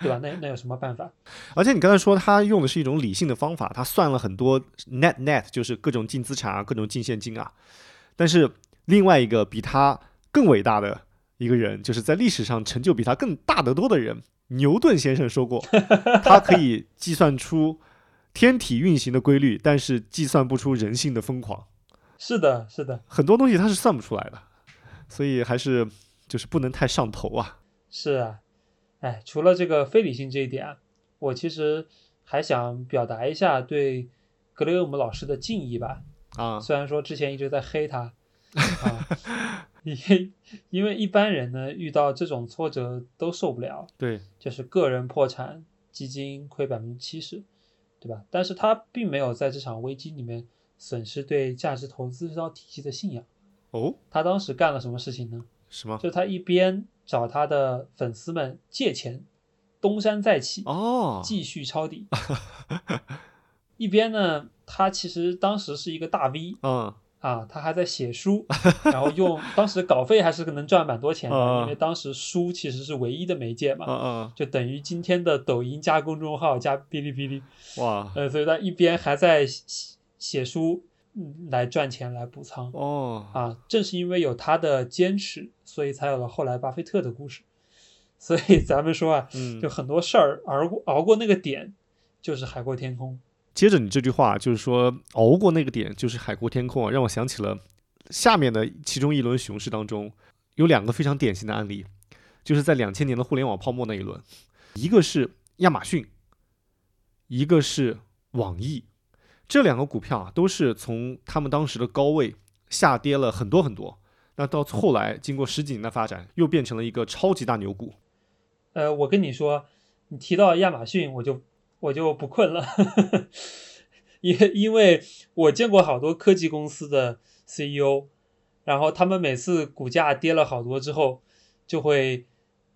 对吧？那那有什么办法？而且你刚才说他用的是一种理性的方法，他算了很多 net net，就是各种净资产啊，各种净现金啊。但是另外一个比他更伟大的一个人，就是在历史上成就比他更大得多的人。牛顿先生说过，他可以计算出天体运行的规律，但是计算不出人性的疯狂。是的，是的，很多东西他是算不出来的，所以还是就是不能太上头啊。是啊，哎，除了这个非理性这一点啊，我其实还想表达一下对格雷厄姆老师的敬意吧。啊，虽然说之前一直在黑他。啊，因因为一般人呢遇到这种挫折都受不了，对，就是个人破产，基金亏百分之七十，对吧？但是他并没有在这场危机里面损失对价值投资这套体系的信仰。哦，他当时干了什么事情呢？什么？就他一边找他的粉丝们借钱，东山再起，哦，继续抄底，一边呢，他其实当时是一个大 V，嗯。啊，他还在写书，然后用当时稿费还是能赚蛮多钱的，因为当时书其实是唯一的媒介嘛，就等于今天的抖音加公众号加哔哩哔哩，哇，呃，所以他一边还在写写书来赚钱来补仓，哦，啊，正是因为有他的坚持，所以才有了后来巴菲特的故事，所以咱们说啊，就很多事儿熬过熬过那个点，就是海阔天空。接着你这句话就是说熬过那个点就是海阔天空啊，让我想起了下面的其中一轮熊市当中有两个非常典型的案例，就是在两千年的互联网泡沫那一轮，一个是亚马逊，一个是网易，这两个股票啊都是从他们当时的高位下跌了很多很多，那到后来经过十几年的发展，又变成了一个超级大牛股。呃，我跟你说，你提到亚马逊，我就。我就不困了，因因为我见过好多科技公司的 CEO，然后他们每次股价跌了好多之后，就会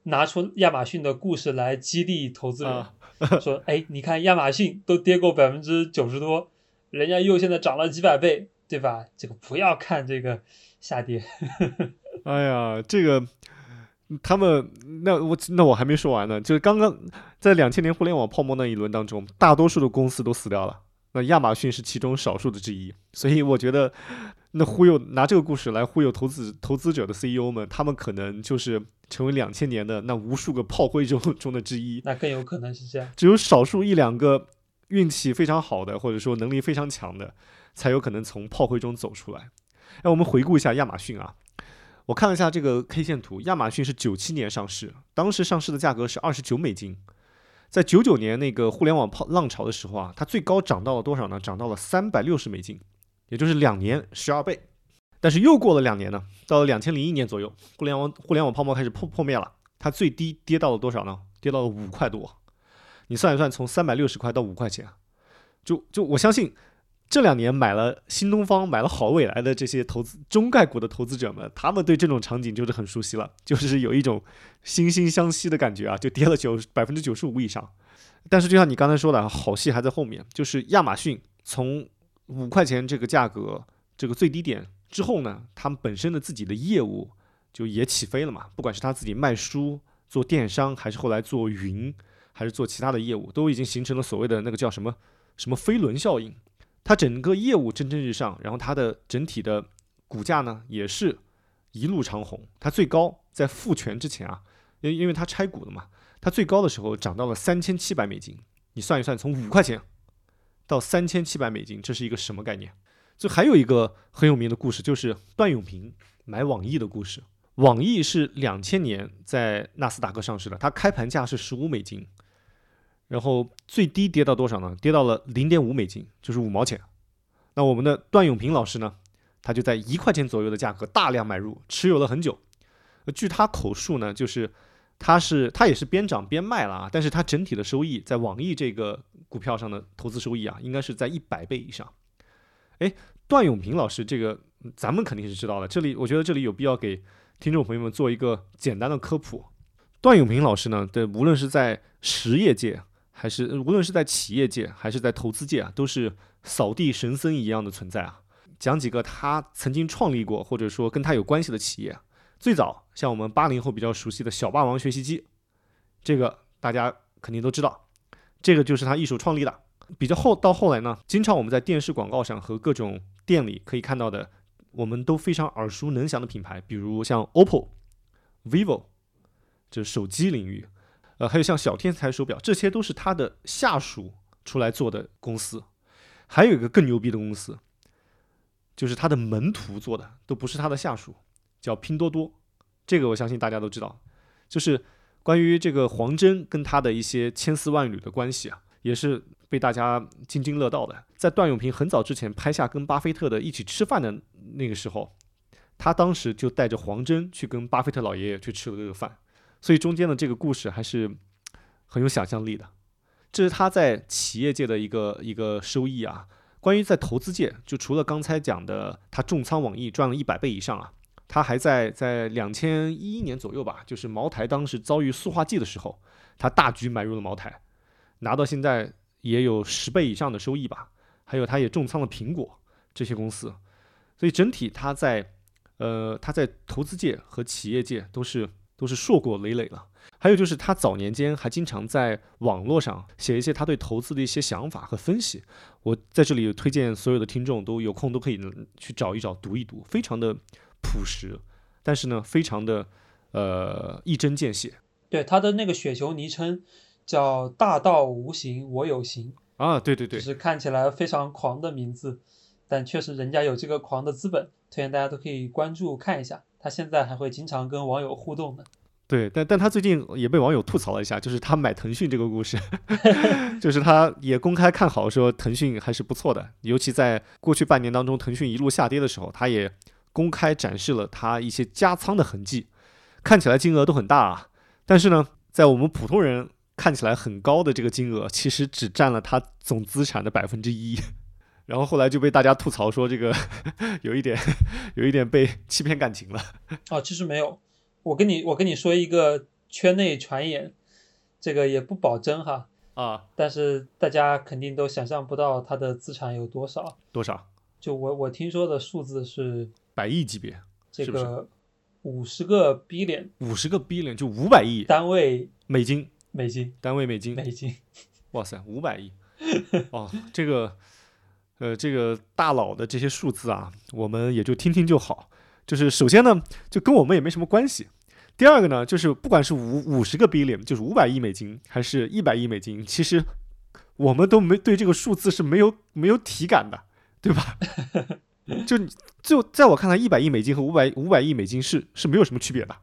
拿出亚马逊的故事来激励投资人，说：“哎，你看亚马逊都跌过百分之九十多，人家又现在涨了几百倍，对吧？这个不要看这个下跌。”哎呀，这个。他们那我那我还没说完呢，就是刚刚在两千年互联网泡沫那一轮当中，大多数的公司都死掉了，那亚马逊是其中少数的之一。所以我觉得，那忽悠拿这个故事来忽悠投资投资者的 CEO 们，他们可能就是成为两千年的那无数个炮灰中中的之一。那更有可能是这样。只有少数一两个运气非常好的，或者说能力非常强的，才有可能从炮灰中走出来。哎，我们回顾一下亚马逊啊。我看了一下这个 K 线图，亚马逊是九七年上市，当时上市的价格是二十九美金。在九九年那个互联网泡浪潮的时候啊，它最高涨到了多少呢？涨到了三百六十美金，也就是两年十二倍。但是又过了两年呢，到了两千零一年左右，互联网互联网泡沫开始破破灭了，它最低跌到了多少呢？跌到了五块多。你算一算，从三百六十块到五块钱，就就我相信。这两年买了新东方、买了好未来的这些投资中概股的投资者们，他们对这种场景就是很熟悉了，就是有一种惺惺相惜的感觉啊，就跌了九 百分之九十五以上。但是就像你刚才说的，好戏还在后面，就是亚马逊从五块钱这个价格这个最低点之后呢，他们本身的自己的业务就也起飞了嘛，不管是他自己卖书、做电商，还是后来做云，还是做其他的业务，都已经形成了所谓的那个叫什么什么飞轮效应。它整个业务蒸蒸日上，然后它的整体的股价呢也是一路长红。它最高在复权之前啊，因因为它拆股了嘛，它最高的时候涨到了三千七百美金。你算一算，从五块钱到三千七百美金，这是一个什么概念？就还有一个很有名的故事，就是段永平买网易的故事。网易是两千年在纳斯达克上市的，它开盘价是十五美金。然后最低跌到多少呢？跌到了零点五美金，就是五毛钱。那我们的段永平老师呢？他就在一块钱左右的价格大量买入，持有了很久。据他口述呢，就是他是他也是边涨边卖了啊，但是他整体的收益在网易这个股票上的投资收益啊，应该是在一百倍以上。哎，段永平老师这个咱们肯定是知道的。这里我觉得这里有必要给听众朋友们做一个简单的科普。段永平老师呢，对无论是在实业界，还是无论是在企业界还是在投资界啊，都是扫地神僧一样的存在啊。讲几个他曾经创立过或者说跟他有关系的企业。最早像我们八零后比较熟悉的小霸王学习机，这个大家肯定都知道，这个就是他一手创立的。比较后到后来呢，经常我们在电视广告上和各种店里可以看到的，我们都非常耳熟能详的品牌，比如像 OPPO、vivo，这手机领域。呃，还有像小天才手表，这些都是他的下属出来做的公司。还有一个更牛逼的公司，就是他的门徒做的，都不是他的下属，叫拼多多。这个我相信大家都知道，就是关于这个黄峥跟他的一些千丝万缕的关系啊，也是被大家津津乐道的。在段永平很早之前拍下跟巴菲特的一起吃饭的那个时候，他当时就带着黄峥去跟巴菲特老爷爷去吃了这个饭。所以中间的这个故事还是很有想象力的，这是他在企业界的一个一个收益啊。关于在投资界，就除了刚才讲的他重仓网易赚了一百倍以上啊，他还在在两千一一年左右吧，就是茅台当时遭遇塑化剂的时候，他大举买入了茅台，拿到现在也有十倍以上的收益吧。还有他也重仓了苹果这些公司，所以整体他在呃他在投资界和企业界都是。都是硕果累累了。还有就是他早年间还经常在网络上写一些他对投资的一些想法和分析。我在这里推荐所有的听众都有空都可以去找一找读一读，非常的朴实，但是呢，非常的呃一针见血。对他的那个雪球昵称叫“大道无形，我有形”啊，对对对，就是看起来非常狂的名字，但确实人家有这个狂的资本，推荐大家都可以关注看一下。他现在还会经常跟网友互动的，对，但但他最近也被网友吐槽了一下，就是他买腾讯这个故事，就是他也公开看好说腾讯还是不错的，尤其在过去半年当中，腾讯一路下跌的时候，他也公开展示了他一些加仓的痕迹，看起来金额都很大啊，但是呢，在我们普通人看起来很高的这个金额，其实只占了他总资产的百分之一。然后后来就被大家吐槽说这个 有一点，有一点被欺骗感情了。哦，其实没有，我跟你我跟你说一个圈内传言，这个也不保真哈。啊。但是大家肯定都想象不到他的资产有多少。多少？就我我听说的数字是百亿级别，这个五十个 billion，五十个 billion 就五百亿单位美金。美金，单位美金，美金，哇塞，五百亿，哦，这个，呃，这个大佬的这些数字啊，我们也就听听就好。就是首先呢，就跟我们也没什么关系。第二个呢，就是不管是五五十个 billion，就是五百亿美金，还是一百亿美金，其实我们都没对这个数字是没有没有体感的，对吧？就就在我看来，一百亿美金和五百五百亿美金是是没有什么区别的，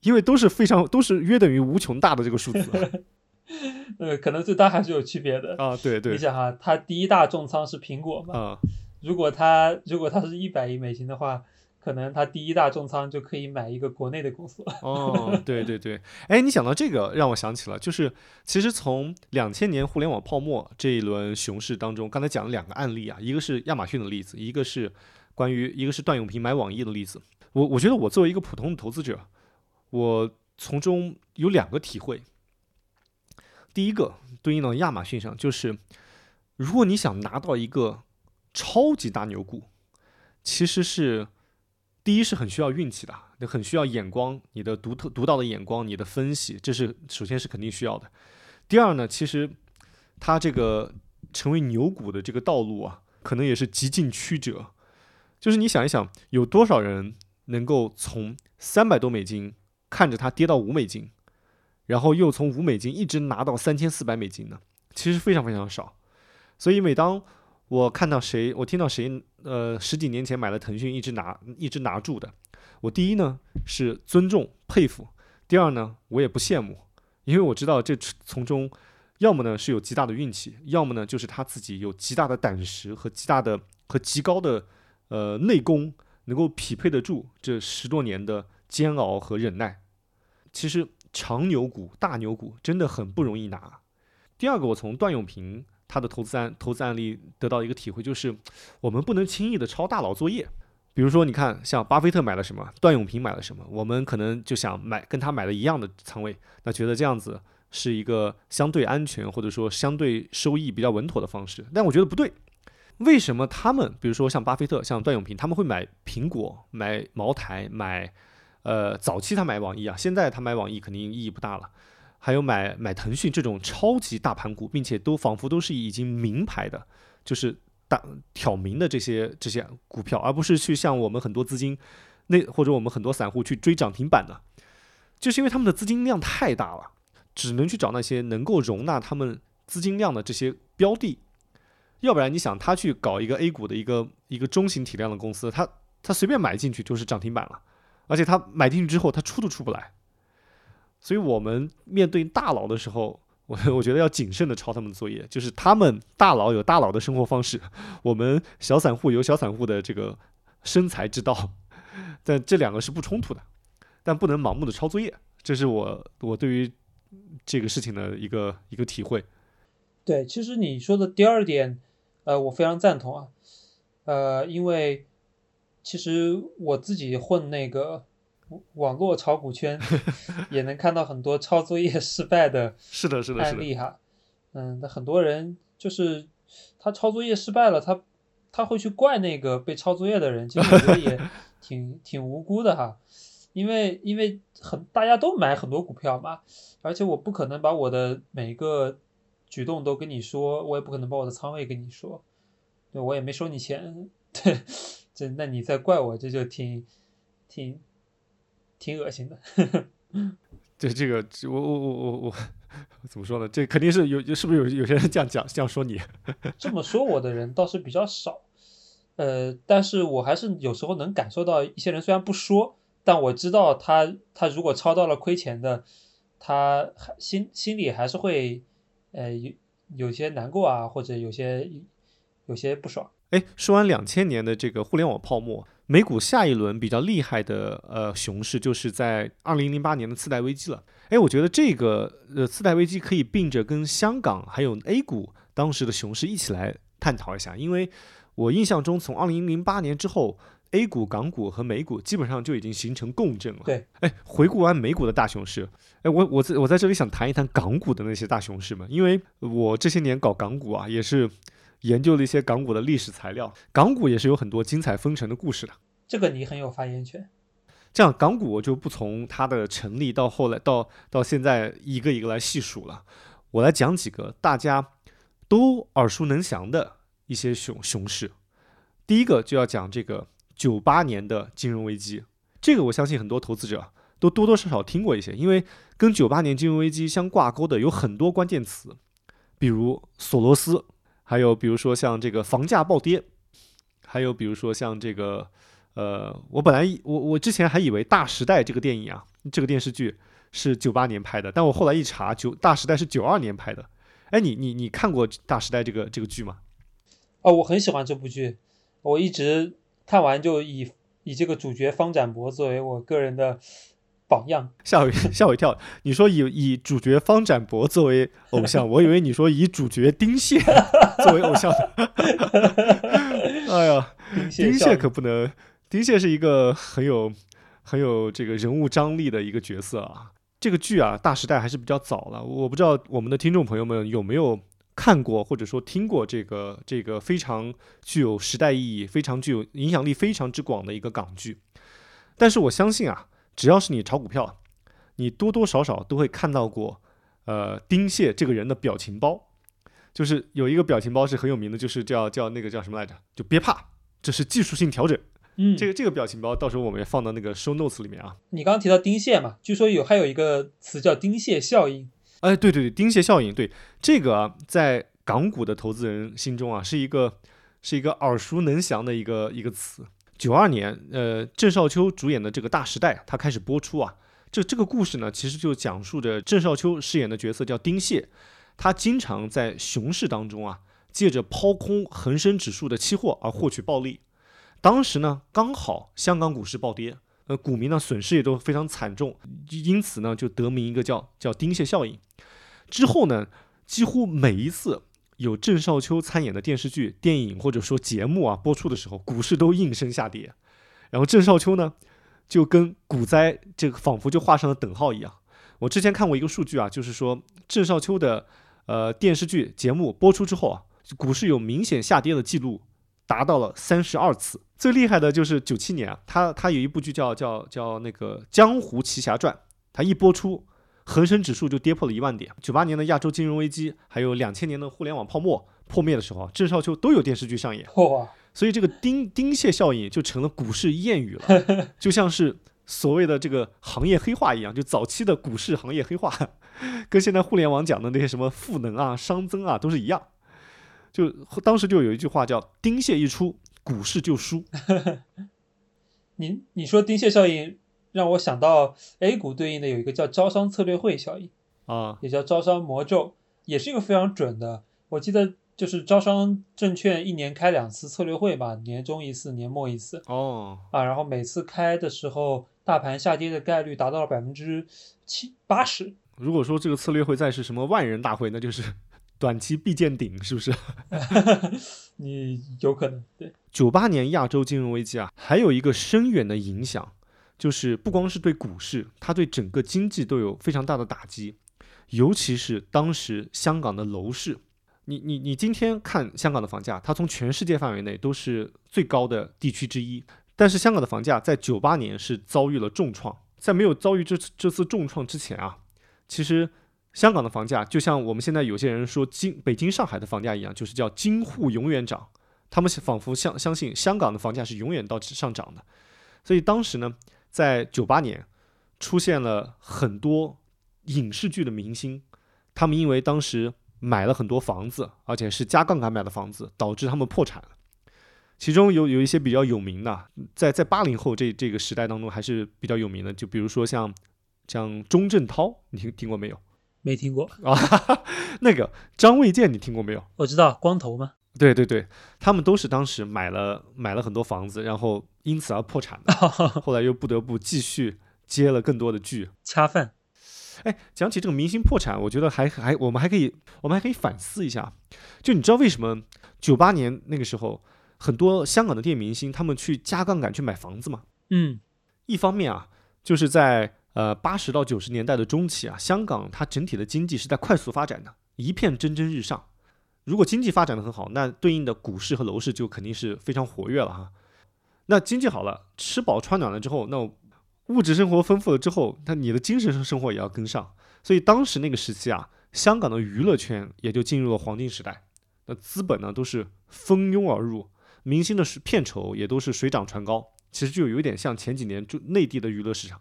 因为都是非常都是约等于无穷大的这个数字。呃，可能最大还是有区别的啊。对对，你想哈，它第一大重仓是苹果嘛？啊，如果它如果它是一百亿美金的话。可能它第一大重仓就可以买一个国内的公司了。哦，对对对，哎，你讲到这个，让我想起了，就是其实从两千年互联网泡沫这一轮熊市当中，刚才讲了两个案例啊，一个是亚马逊的例子，一个是关于一个是段永平买网易的例子。我我觉得我作为一个普通的投资者，我从中有两个体会。第一个对应到亚马逊上，就是如果你想拿到一个超级大牛股，其实是。第一是很需要运气的，你很需要眼光，你的独特独到的眼光，你的分析，这是首先是肯定需要的。第二呢，其实它这个成为牛股的这个道路啊，可能也是极尽曲折。就是你想一想，有多少人能够从三百多美金看着它跌到五美金，然后又从五美金一直拿到三千四百美金呢？其实非常非常少。所以每当我看到谁，我听到谁，呃，十几年前买了腾讯，一直拿，一直拿住的。我第一呢是尊重佩服，第二呢我也不羡慕，因为我知道这从中，要么呢是有极大的运气，要么呢就是他自己有极大的胆识和极大的和极高的呃内功，能够匹配得住这十多年的煎熬和忍耐。其实长牛股、大牛股真的很不容易拿。第二个，我从段永平。他的投资案投资案例得到一个体会，就是我们不能轻易的抄大佬作业。比如说，你看像巴菲特买了什么，段永平买了什么，我们可能就想买跟他买的一样的仓位，那觉得这样子是一个相对安全或者说相对收益比较稳妥的方式。但我觉得不对。为什么他们，比如说像巴菲特、像段永平，他们会买苹果、买茅台、买呃早期他买网易啊，现在他买网易肯定意义不大了。还有买买腾讯这种超级大盘股，并且都仿佛都是已经名牌的，就是大挑明的这些这些股票，而不是去像我们很多资金那或者我们很多散户去追涨停板的，就是因为他们的资金量太大了，只能去找那些能够容纳他们资金量的这些标的，要不然你想他去搞一个 A 股的一个一个中型体量的公司，他他随便买进去就是涨停板了，而且他买进去之后他出都出不来。所以，我们面对大佬的时候，我我觉得要谨慎的抄他们的作业。就是他们大佬有大佬的生活方式，我们小散户有小散户的这个生财之道，但这两个是不冲突的，但不能盲目的抄作业。这是我我对于这个事情的一个一个体会。对，其实你说的第二点，呃，我非常赞同啊，呃，因为其实我自己混那个。网络炒股圈 也能看到很多抄作业失败的 是的，是的案例哈。嗯，那很多人就是他抄作业失败了，他他会去怪那个被抄作业的人，其实我觉得也 挺挺无辜的哈。因为因为很大家都买很多股票嘛，而且我不可能把我的每一个举动都跟你说，我也不可能把我的仓位跟你说，对我也没收你钱，对，这那你再怪我，这就挺挺。挺恶心的，对这个，我我我我我 怎么说呢？这肯定是有，是不是有有些人这样讲，这样说你？这么说我的人倒是比较少，呃，但是我还是有时候能感受到一些人虽然不说，但我知道他他如果抄到了亏钱的，他还心心里还是会呃有有些难过啊，或者有些有些不爽。哎，说完两千年的这个互联网泡沫。美股下一轮比较厉害的呃熊市，就是在二零零八年的次贷危机了。哎，我觉得这个呃次贷危机可以并着跟香港还有 A 股当时的熊市一起来探讨一下，因为我印象中从二零零八年之后，A 股、港股和美股基本上就已经形成共振了。对，哎，回顾完美股的大熊市，哎，我我在我在这里想谈一谈港股的那些大熊市嘛，因为我这些年搞港股啊，也是。研究了一些港股的历史材料，港股也是有很多精彩纷呈的故事的。这个你很有发言权。这样港股我就不从它的成立到后来到到现在一个一个来细数了，我来讲几个大家都耳熟能详的一些熊熊市。第一个就要讲这个九八年的金融危机，这个我相信很多投资者都多多少少听过一些，因为跟九八年金融危机相挂钩的有很多关键词，比如索罗斯，还有比如说像这个房价暴跌，还有比如说像这个。呃，我本来我我之前还以为《大时代》这个电影啊，这个电视剧是九八年拍的，但我后来一查，九《大时代》是九二年拍的。哎，你你你看过《大时代》这个这个剧吗？哦，我很喜欢这部剧，我一直看完就以以这个主角方展博作为我个人的榜样。吓我 吓我一跳，你说以以主角方展博作为偶像，我以为你说以主角丁蟹 作为偶像。哎呀，丁蟹可不能。丁蟹是一个很有很有这个人物张力的一个角色啊。这个剧啊，《大时代》还是比较早了。我不知道我们的听众朋友们有没有看过或者说听过这个这个非常具有时代意义、非常具有影响力、非常之广的一个港剧。但是我相信啊，只要是你炒股票，你多多少少都会看到过呃丁蟹这个人的表情包。就是有一个表情包是很有名的，就是叫叫那个叫什么来着？就别怕，这是技术性调整。嗯，这个这个表情包到时候我们也放到那个 show notes 里面啊。你刚刚提到丁蟹嘛，据说有还有一个词叫丁蟹效应。哎，对对对，丁蟹效应，对这个啊，在港股的投资人心中啊，是一个是一个耳熟能详的一个一个词。九二年，呃，郑少秋主演的这个《大时代》他开始播出啊，这这个故事呢，其实就讲述着郑少秋饰演的角色叫丁蟹，他经常在熊市当中啊，借着抛空恒生指数的期货而获取暴利。当时呢，刚好香港股市暴跌，呃，股民呢损失也都非常惨重，因此呢就得名一个叫叫丁蟹效应。之后呢，几乎每一次有郑少秋参演的电视剧、电影或者说节目啊播出的时候，股市都应声下跌。然后郑少秋呢，就跟股灾这个仿佛就画上了等号一样。我之前看过一个数据啊，就是说郑少秋的呃电视剧节目播出之后啊，股市有明显下跌的记录。达到了三十二次，最厉害的就是九七年啊，他他有一部剧叫叫叫那个《江湖奇侠传》，他一播出，恒生指数就跌破了一万点。九八年的亚洲金融危机，还有两千年的互联网泡沫破灭的时候，郑少秋都有电视剧上演。哇！所以这个丁丁蟹效应就成了股市谚语了，就像是所谓的这个行业黑话一样，就早期的股市行业黑话，跟现在互联网讲的那些什么赋能啊、熵增啊都是一样。就当时就有一句话叫“丁蟹一出，股市就输 ”。你你说丁蟹效应，让我想到 A 股对应的有一个叫招商策略会效应啊，也叫招商魔咒，也是一个非常准的。我记得就是招商证券一年开两次策略会吧，年终一次，年末一次。哦啊，然后每次开的时候，大盘下跌的概率达到了百分之七八十。如果说这个策略会再是什么万人大会，那就是。短期必见顶，是不是？你有可能对。九八年亚洲金融危机啊，还有一个深远的影响，就是不光是对股市，它对整个经济都有非常大的打击。尤其是当时香港的楼市，你你你今天看香港的房价，它从全世界范围内都是最高的地区之一。但是香港的房价在九八年是遭遇了重创，在没有遭遇这次这次重创之前啊，其实。香港的房价就像我们现在有些人说京北京、上海的房价一样，就是叫京沪永远涨。他们仿佛相相信香港的房价是永远到上涨的。所以当时呢，在九八年出现了很多影视剧的明星，他们因为当时买了很多房子，而且是加杠杆买的房子，导致他们破产了。其中有有一些比较有名的，在在八零后这这个时代当中还是比较有名的，就比如说像像钟镇涛，你听听过没有？没听过啊，那个张卫健你听过没有？我知道光头吗？对对对，他们都是当时买了买了很多房子，然后因此而破产的，后来又不得不继续接了更多的剧，恰饭。哎，讲起这个明星破产，我觉得还还我们还可以我们还可以反思一下，就你知道为什么九八年那个时候很多香港的电影明星他们去加杠杆去买房子吗？嗯，一方面啊，就是在。呃，八十到九十年代的中期啊，香港它整体的经济是在快速发展的，一片蒸蒸日上。如果经济发展的很好，那对应的股市和楼市就肯定是非常活跃了哈。那经济好了，吃饱穿暖了之后，那物质生活丰富了之后，那你的精神生活也要跟上。所以当时那个时期啊，香港的娱乐圈也就进入了黄金时代。那资本呢都是蜂拥而入，明星的片酬也都是水涨船高。其实就有点像前几年就内地的娱乐市场。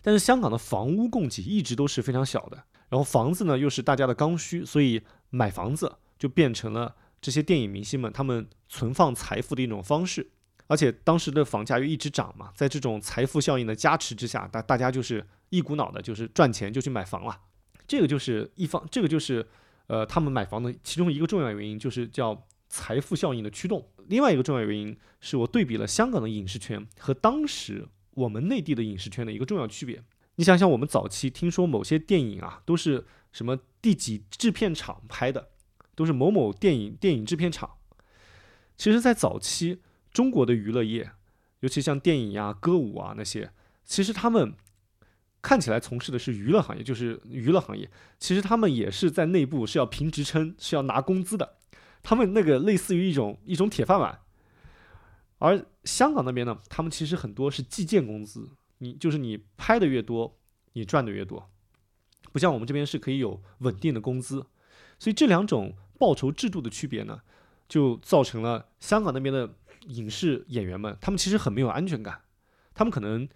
但是香港的房屋供给一直都是非常小的，然后房子呢又是大家的刚需，所以买房子就变成了这些电影明星们他们存放财富的一种方式。而且当时的房价又一直涨嘛，在这种财富效应的加持之下，大大家就是一股脑的，就是赚钱就去买房了。这个就是一方，这个就是呃他们买房的其中一个重要原因，就是叫财富效应的驱动。另外一个重要原因是我对比了香港的影视圈和当时我们内地的影视圈的一个重要区别。你想想，我们早期听说某些电影啊，都是什么第几制片厂拍的，都是某某电影电影制片厂。其实，在早期。中国的娱乐业，尤其像电影啊、歌舞啊那些，其实他们看起来从事的是娱乐行业，就是娱乐行业。其实他们也是在内部是要评职称，是要拿工资的。他们那个类似于一种一种铁饭碗。而香港那边呢，他们其实很多是计件工资，你就是你拍的越多，你赚的越多。不像我们这边是可以有稳定的工资。所以这两种报酬制度的区别呢，就造成了香港那边的。影视演员们，他们其实很没有安全感。他们可能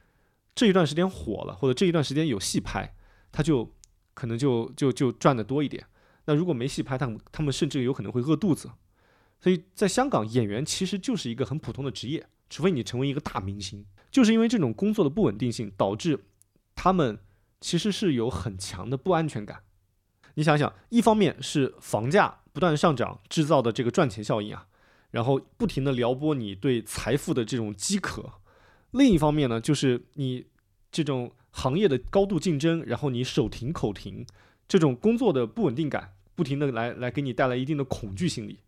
这一段时间火了，或者这一段时间有戏拍，他就可能就就就赚的多一点。那如果没戏拍，他们他们甚至有可能会饿肚子。所以在香港，演员其实就是一个很普通的职业，除非你成为一个大明星。就是因为这种工作的不稳定性，导致他们其实是有很强的不安全感。你想想，一方面是房价不断上涨制造的这个赚钱效应啊。然后不停的撩拨你对财富的这种饥渴，另一方面呢，就是你这种行业的高度竞争，然后你手停口停，这种工作的不稳定感，不停的来来给你带来一定的恐惧心理。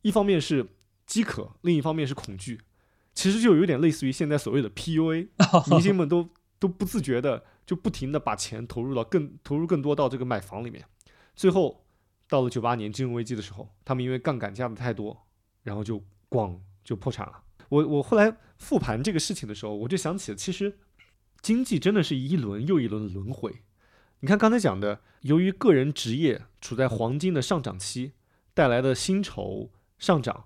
一方面是饥渴，另一方面是恐惧，其实就有点类似于现在所谓的 PUA，明星们都都不自觉的就不停的把钱投入到更投入更多到这个买房里面，最后到了九八年金融危机的时候，他们因为杠杆加的太多。然后就咣就破产了。我我后来复盘这个事情的时候，我就想起了，其实经济真的是一轮又一轮的轮回。你看刚才讲的，由于个人职业处在黄金的上涨期，带来的薪酬上涨，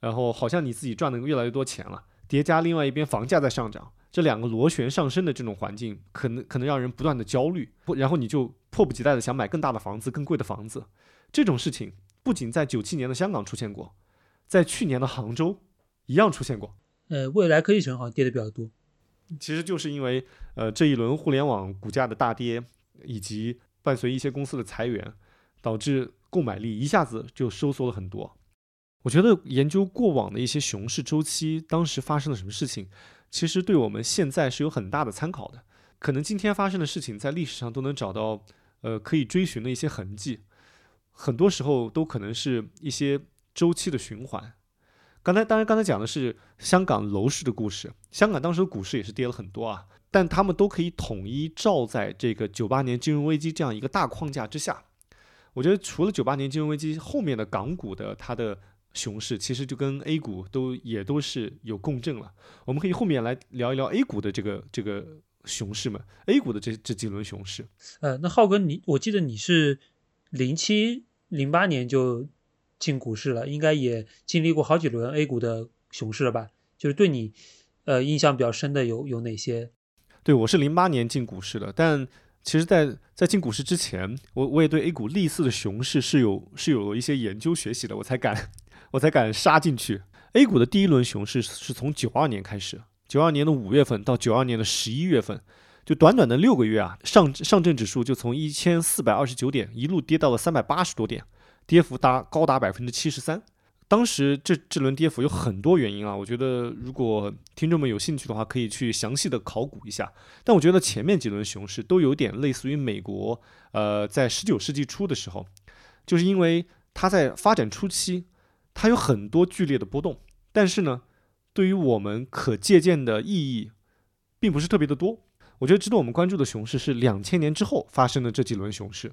然后好像你自己赚的越来越多钱了，叠加另外一边房价在上涨，这两个螺旋上升的这种环境，可能可能让人不断的焦虑，不，然后你就迫不及待的想买更大的房子、更贵的房子。这种事情不仅在九七年的香港出现过。在去年的杭州，一样出现过。呃，未来科技城好像跌的比较多，其实就是因为呃这一轮互联网股价的大跌，以及伴随一些公司的裁员，导致购买力一下子就收缩了很多。我觉得研究过往的一些熊市周期，当时发生了什么事情，其实对我们现在是有很大的参考的。可能今天发生的事情，在历史上都能找到呃可以追寻的一些痕迹，很多时候都可能是一些。周期的循环。刚才当然刚才讲的是香港楼市的故事，香港当时的股市也是跌了很多啊，但他们都可以统一照在这个九八年金融危机这样一个大框架之下。我觉得除了九八年金融危机后面的港股的它的熊市，其实就跟 A 股都也都是有共振了。我们可以后面来聊一聊 A 股的这个这个熊市们，A 股的这这几轮熊市。呃，那浩哥你我记得你是零七零八年就。进股市了，应该也经历过好几轮 A 股的熊市了吧？就是对你，呃，印象比较深的有有哪些？对我是零八年进股市的，但其实，在在进股市之前，我我也对 A 股类似的熊市是有是有一些研究学习的，我才敢 我才敢杀进去。A 股的第一轮熊市是从九二年开始，九二年的五月份到九二年的十一月份，就短短的六个月啊，上上证指数就从一千四百二十九点一路跌到了三百八十多点。跌幅达高达百分之七十三，当时这这轮跌幅有很多原因啊，我觉得如果听众们有兴趣的话，可以去详细的考古一下。但我觉得前面几轮熊市都有点类似于美国，呃，在十九世纪初的时候，就是因为它在发展初期，它有很多剧烈的波动，但是呢，对于我们可借鉴的意义，并不是特别的多。我觉得值得我们关注的熊市是两千年之后发生的这几轮熊市，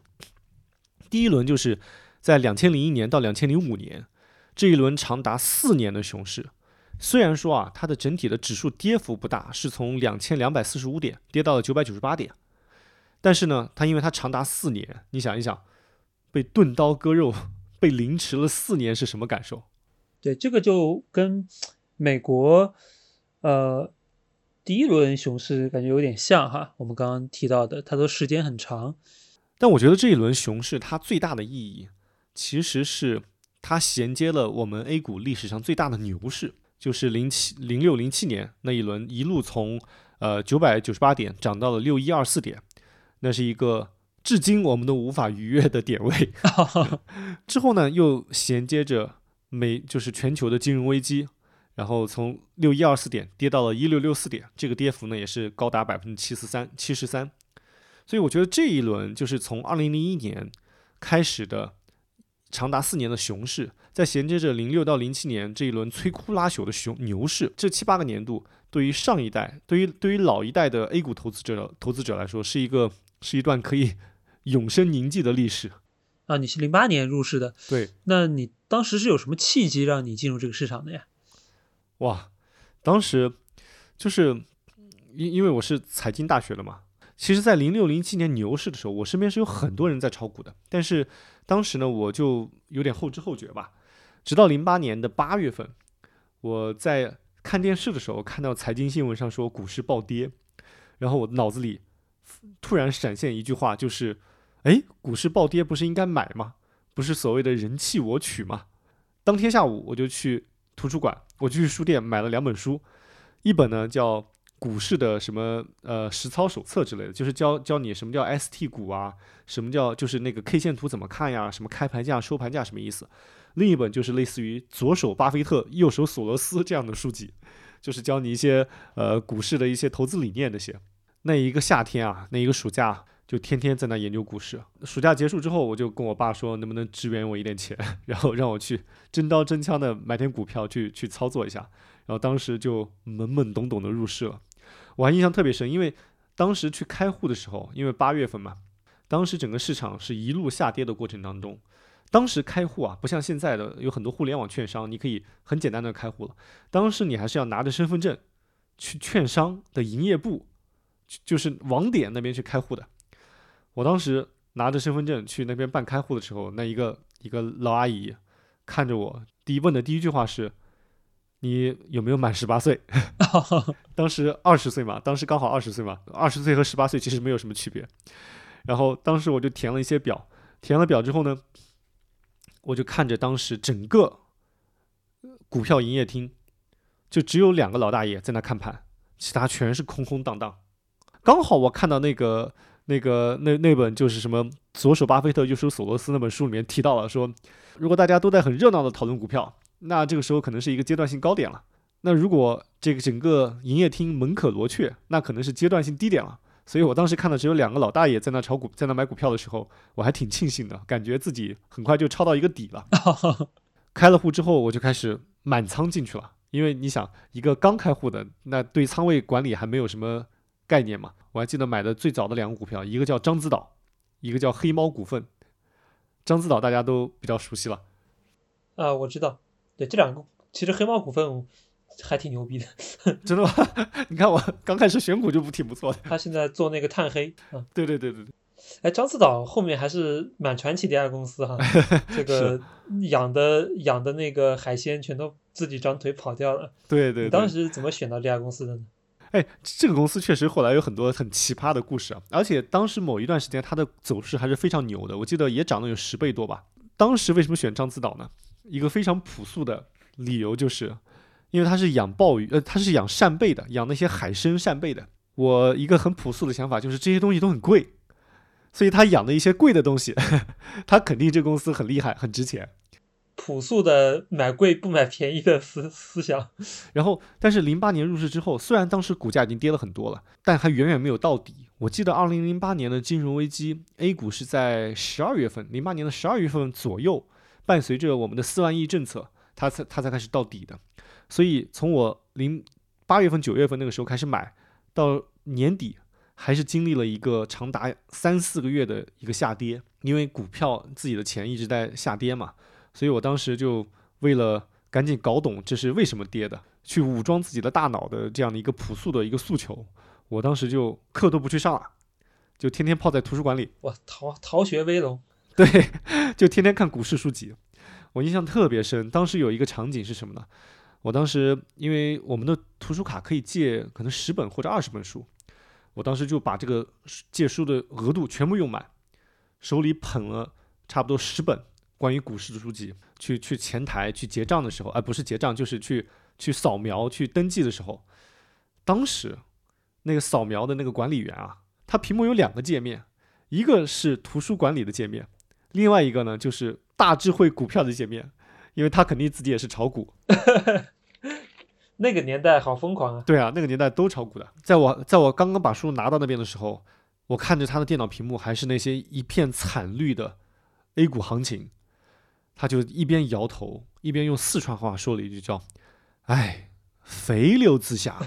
第一轮就是。在两千零一年到两千零五年这一轮长达四年的熊市，虽然说啊，它的整体的指数跌幅不大，是从两千两百四十五点跌到了九百九十八点，但是呢，它因为它长达四年，你想一想，被钝刀割肉，被凌迟了四年是什么感受？对，这个就跟美国呃第一轮熊市感觉有点像哈，我们刚刚提到的，它都时间很长。但我觉得这一轮熊市它最大的意义，其实是它衔接了我们 A 股历史上最大的牛市。就是零七零六零七年那一轮，一路从呃九百九十八点涨到了六一二四点，那是一个至今我们都无法逾越的点位。之后呢，又衔接着美就是全球的金融危机，然后从六一二四点跌到了一六六四点，这个跌幅呢也是高达百分之七十三七十三。所以我觉得这一轮就是从二零零一年开始的。长达四年的熊市，在衔接着零六到零七年这一轮摧枯拉朽的熊牛市，这七八个年度对于上一代、对于对于老一代的 A 股投资者投资者来说，是一个是一段可以 永生铭记的历史。啊，你是零八年入市的，对？那你当时是有什么契机让你进入这个市场的呀？哇，当时就是因因为我是财经大学的嘛。其实，在零六零七年牛市的时候，我身边是有很多人在炒股的，但是当时呢，我就有点后知后觉吧。直到零八年的八月份，我在看电视的时候看到财经新闻上说股市暴跌，然后我脑子里突然闪现一句话，就是：哎，股市暴跌不是应该买吗？不是所谓的人弃我取吗？当天下午我就去图书馆，我就去书店买了两本书，一本呢叫。股市的什么呃实操手册之类的，就是教教你什么叫 ST 股啊，什么叫就是那个 K 线图怎么看呀，什么开盘价、收盘价什么意思？另一本就是类似于左手巴菲特、右手索罗斯这样的书籍，就是教你一些呃股市的一些投资理念那些。那一个夏天啊，那一个暑假就天天在那研究股市。暑假结束之后，我就跟我爸说，能不能支援我一点钱，然后让我去真刀真枪的买点股票去去操作一下。然后当时就懵懵懂懂的入市了。我还印象特别深，因为当时去开户的时候，因为八月份嘛，当时整个市场是一路下跌的过程当中，当时开户啊，不像现在的有很多互联网券商，你可以很简单的开户了。当时你还是要拿着身份证去券商的营业部，就是网点那边去开户的。我当时拿着身份证去那边办开户的时候，那一个一个老阿姨看着我，第一问的第一句话是。你有没有满十八岁？当时二十岁嘛，当时刚好二十岁嘛，二十岁和十八岁其实没有什么区别。然后当时我就填了一些表，填了表之后呢，我就看着当时整个股票营业厅，就只有两个老大爷在那看盘，其他全是空空荡荡。刚好我看到那个那个那那本就是什么左手巴菲特右手索罗斯那本书里面提到了说，如果大家都在很热闹的讨论股票。那这个时候可能是一个阶段性高点了。那如果这个整个营业厅门可罗雀，那可能是阶段性低点了。所以我当时看到只有两个老大爷在那炒股，在那买股票的时候，我还挺庆幸的，感觉自己很快就抄到一个底了。开了户之后，我就开始满仓进去了，因为你想，一个刚开户的，那对仓位管理还没有什么概念嘛。我还记得买的最早的两个股票，一个叫獐子岛，一个叫黑猫股份。獐子岛大家都比较熟悉了。啊，我知道。对这两个，其实黑猫股份还挺牛逼的，真的吗？你看我刚开始选股就不挺不错的。他现在做那个碳黑，啊，对对对对对。哎，獐子岛后面还是蛮传奇的一家公司哈，这个养的养的那个海鲜全都自己长腿跑掉了。对对。当时怎么选到这家公司的呢？哎，这个公司确实后来有很多很奇葩的故事啊，而且当时某一段时间它的走势还是非常牛的，我记得也涨了有十倍多吧。当时为什么选獐子岛呢？一个非常朴素的理由就是，因为他是养鲍鱼，呃，他是养扇贝的，养那些海参、扇贝的。我一个很朴素的想法就是，这些东西都很贵，所以他养的一些贵的东西，他肯定这公司很厉害、很值钱。朴素的买贵不买便宜的思思想。然后，但是零八年入市之后，虽然当时股价已经跌了很多了，但还远远没有到底。我记得二零零八年的金融危机，A 股是在十二月份，零八年的十二月份左右。伴随着我们的四万亿政策，它才它才开始到底的，所以从我零八月份九月份那个时候开始买，到年底还是经历了一个长达三四个月的一个下跌，因为股票自己的钱一直在下跌嘛，所以我当时就为了赶紧搞懂这是为什么跌的，去武装自己的大脑的这样的一个朴素的一个诉求，我当时就课都不去上了，就天天泡在图书馆里，我逃逃学威龙，对，就天天看股市书籍。我印象特别深，当时有一个场景是什么呢？我当时因为我们的图书卡可以借可能十本或者二十本书，我当时就把这个借书的额度全部用满，手里捧了差不多十本关于股市的书籍，去去前台去结账的时候，而、不是结账，就是去去扫描去登记的时候，当时那个扫描的那个管理员啊，他屏幕有两个界面，一个是图书管理的界面，另外一个呢就是大智慧股票的界面，因为他肯定自己也是炒股，那个年代好疯狂啊！对啊，那个年代都炒股的。在我在我刚刚把书拿到那边的时候，我看着他的电脑屏幕还是那些一片惨绿的 A 股行情，他就一边摇头，一边用四川话说了一句叫“哎，飞流直下”，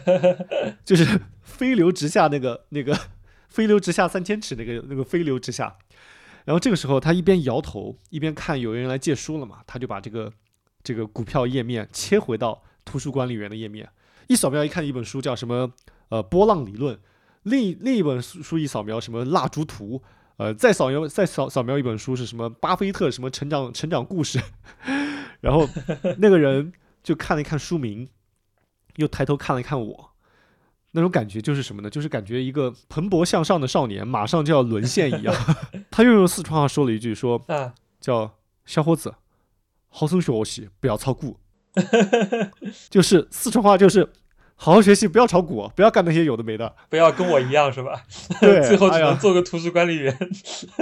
就是飞流直下那个那个飞流直下三千尺那个那个飞流直下。然后这个时候他一边摇头，一边看有人来借书了嘛，他就把这个这个股票页面切回到。图书管理员的页面，一扫描一看，一本书叫什么？呃，波浪理论。另另一本书一扫描什么蜡烛图？呃，再扫描再扫扫描一本书是什么？巴菲特什么成长成长故事？然后那个人就看了一看书名，又抬头看了一看我，那种感觉就是什么呢？就是感觉一个蓬勃向上的少年马上就要沦陷一样。他又用四川话说了一句，说叫小伙子，好生学习，不要炒股。就是四川话，就是好好学习，不要炒股，不要干那些有的没的，不要跟我一样，是吧？对，最后只能做个图书管理员，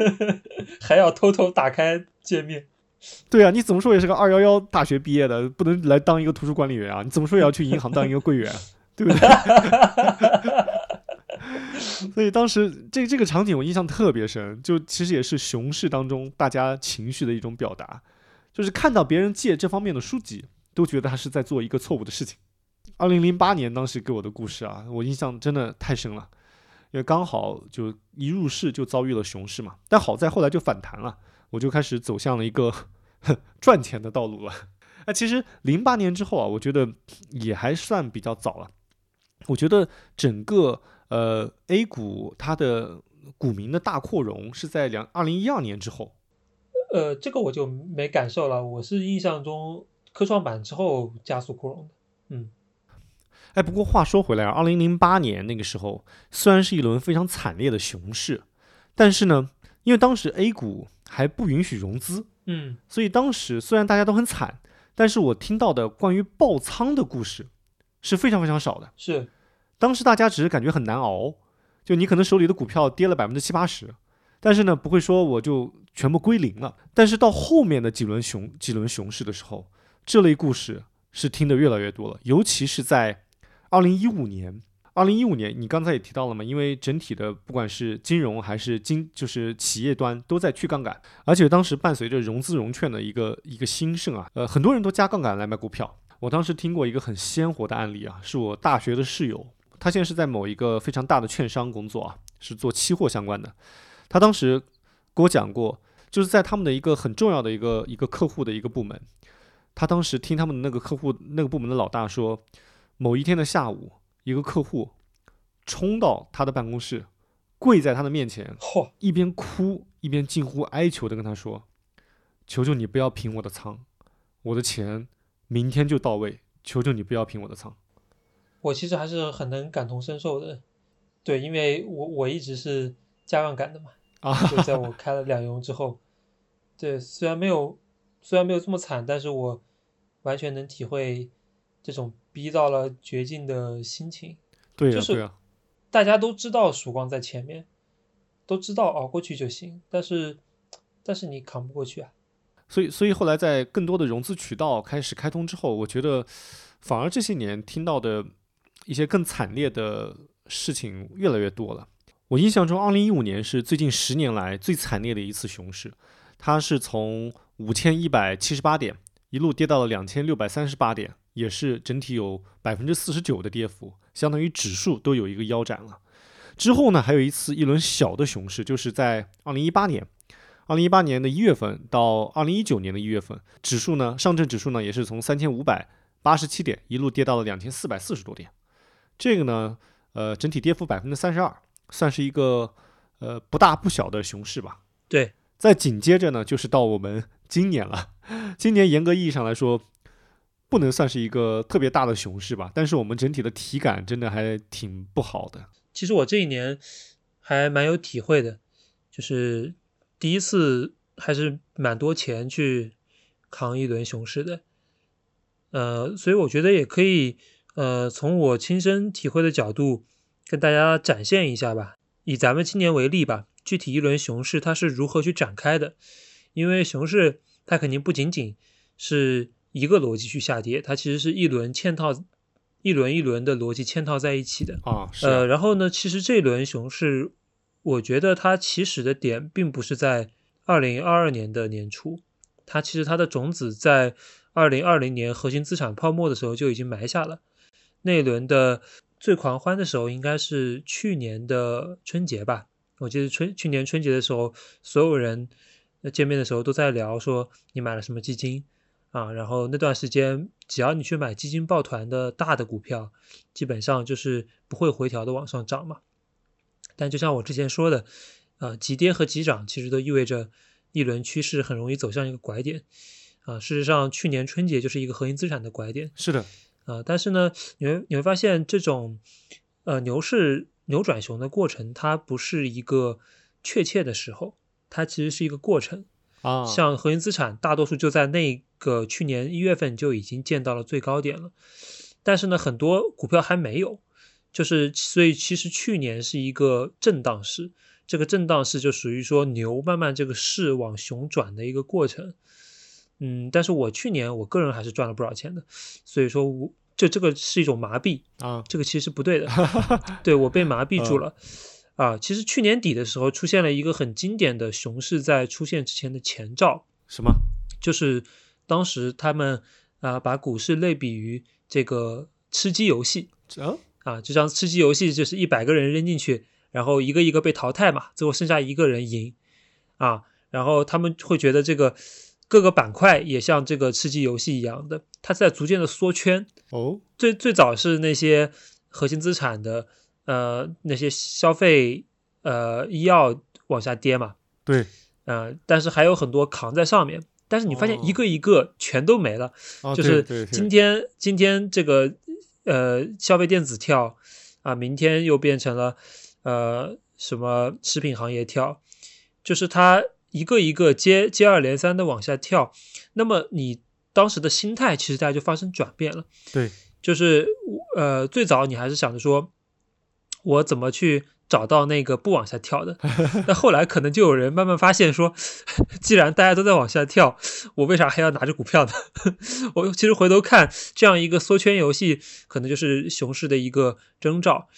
还要偷偷打开界面。对啊，你怎么说也是个二幺幺大学毕业的，不能来当一个图书管理员啊？你怎么说也要去银行当一个柜员，对不对？所以当时这这个场景我印象特别深，就其实也是熊市当中大家情绪的一种表达，就是看到别人借这方面的书籍。都觉得他是在做一个错误的事情。二零零八年当时给我的故事啊，我印象真的太深了，因为刚好就一入市就遭遇了熊市嘛。但好在后来就反弹了，我就开始走向了一个 赚钱的道路了。那其实零八年之后啊，我觉得也还算比较早了。我觉得整个呃 A 股它的股民的大扩容是在两二零一二年之后。呃，这个我就没感受了，我是印象中。科创板之后加速扩容的，嗯，哎，不过话说回来啊，二零零八年那个时候虽然是一轮非常惨烈的熊市，但是呢，因为当时 A 股还不允许融资，嗯，所以当时虽然大家都很惨，但是我听到的关于爆仓的故事是非常非常少的。是，当时大家只是感觉很难熬，就你可能手里的股票跌了百分之七八十，但是呢，不会说我就全部归零了。但是到后面的几轮熊几轮熊市的时候，这类故事是听得越来越多了，尤其是在二零一五年。二零一五年，你刚才也提到了嘛，因为整体的不管是金融还是经，就是企业端都在去杠杆，而且当时伴随着融资融券的一个一个兴盛啊，呃，很多人都加杠杆来买股票。我当时听过一个很鲜活的案例啊，是我大学的室友，他现在是在某一个非常大的券商工作啊，是做期货相关的。他当时给我讲过，就是在他们的一个很重要的一个一个客户的一个部门。他当时听他们那个客户那个部门的老大说，某一天的下午，一个客户冲到他的办公室，跪在他的面前，一边哭一边近乎哀求的跟他说：“求求你不要平我的仓，我的钱明天就到位，求求你不要平我的仓。”我其实还是很能感同身受的，对，因为我我一直是加杠杆的嘛，啊，就在我开了两融之后，对，虽然没有虽然没有这么惨，但是我。完全能体会这种逼到了绝境的心情。对呀，对呀，大家都知道曙光在前面，都知道熬过去就行，但是，但是你扛不过去啊。所以，所以后来在更多的融资渠道开始开通之后，我觉得反而这些年听到的一些更惨烈的事情越来越多了。我印象中，二零一五年是最近十年来最惨烈的一次熊市，它是从五千一百七十八点。一路跌到了两千六百三十八点，也是整体有百分之四十九的跌幅，相当于指数都有一个腰斩了。之后呢，还有一次一轮小的熊市，就是在二零一八年，二零一八年的一月份到二零一九年的一月份，指数呢，上证指数呢也是从三千五百八十七点，一路跌到了两千四百四十多点。这个呢，呃，整体跌幅百分之三十二，算是一个呃不大不小的熊市吧。对，再紧接着呢，就是到我们今年了。今年严格意义上来说，不能算是一个特别大的熊市吧，但是我们整体的体感真的还挺不好的。其实我这一年还蛮有体会的，就是第一次还是蛮多钱去扛一轮熊市的。呃，所以我觉得也可以，呃，从我亲身体会的角度跟大家展现一下吧。以咱们今年为例吧，具体一轮熊市它是如何去展开的？因为熊市它肯定不仅仅是一个逻辑去下跌，它其实是一轮嵌套、一轮一轮的逻辑嵌套在一起的。啊，呃，然后呢，其实这轮熊市，我觉得它起始的点并不是在二零二二年的年初，它其实它的种子在二零二零年核心资产泡沫的时候就已经埋下了。那一轮的最狂欢的时候，应该是去年的春节吧？我记得春去年春节的时候，所有人呃见面的时候都在聊说你买了什么基金啊，然后那段时间只要你去买基金抱团的大的股票，基本上就是不会回调的往上涨嘛。但就像我之前说的，呃，急跌和急涨其实都意味着一轮趋势很容易走向一个拐点。啊，事实上，去年春节就是一个核心资产的拐点。是的，啊，但是呢，你会你会发现这种呃牛市扭转熊的过程，它不是一个确切的时候，它其实是一个过程。啊，像核心资产，大多数就在那个去年一月份就已经见到了最高点了，但是呢，很多股票还没有，就是所以其实去年是一个震荡市，这个震荡市就属于说牛慢慢这个市往熊转的一个过程。嗯，但是我去年我个人还是赚了不少钱的，所以说我就这个是一种麻痹，啊，这个其实是不对的，对我被麻痹住了。啊，其实去年底的时候出现了一个很经典的熊市在出现之前的前兆，什么？就是当时他们啊把股市类比于这个吃鸡游戏。啊，啊，就像吃鸡游戏就是一百个人扔进去，然后一个一个被淘汰嘛，最后剩下一个人赢。啊，然后他们会觉得这个各个板块也像这个吃鸡游戏一样的，它在逐渐的缩圈。哦，最最早是那些核心资产的呃那些消费呃医药往下跌嘛，对，呃，但是还有很多扛在上面，但是你发现哦。一个一个全都没了，啊，就是今天今天这个呃消费电子跳啊，明天又变成了呃什么食品行业跳，就是它一个一个接接二连三的往下跳，那么你当时的心态其实大家就发生转变了。对，就是呃，最早你还是想着说，我怎么去找到那个不往下跳的？那后来可能就有人慢慢发现说，既然大家都在往下跳，我为啥还要拿着股票呢？我其实回头看，这样一个缩圈游戏，可能就是熊市的一个征兆。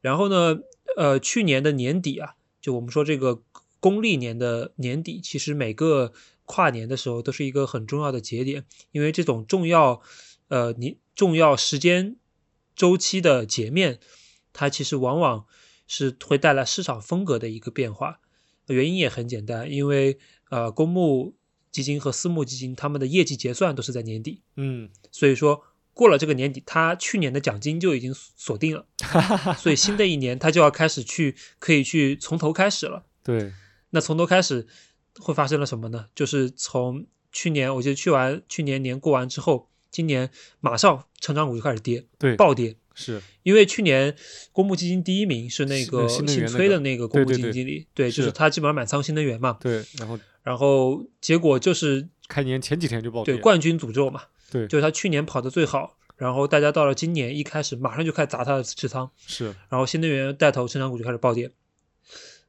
然后呢，呃，去年的年底啊，就我们说这个公历年的年底，其实每个跨年的时候都是一个很重要的节点，因为这种重要，呃，你重要时间周期的截面，它其实往往是会带来市场风格的一个变化。原因也很简单，因为呃，公募基金和私募基金他们的业绩结算都是在年底，嗯，所以说过了这个年底，他去年的奖金就已经锁定了，所以新的一年他就要开始去可以去从头开始了。对，那从头开始会发生了什么呢？就是从去年，我记得去完去年年过完之后，今年马上成长股就开始跌，对，暴跌。是，因为去年公募基金第一名是那个姓崔的那个公募基金经理，对，就是是他基本上满仓新能源嘛。对，然后然后结果就是开年前几天就暴跌，对冠军诅咒嘛，对。就是他去年跑得最好，然后大家到了今年一开始马上就开始砸他的持仓，是，然后新能源带头成长股就开始暴跌。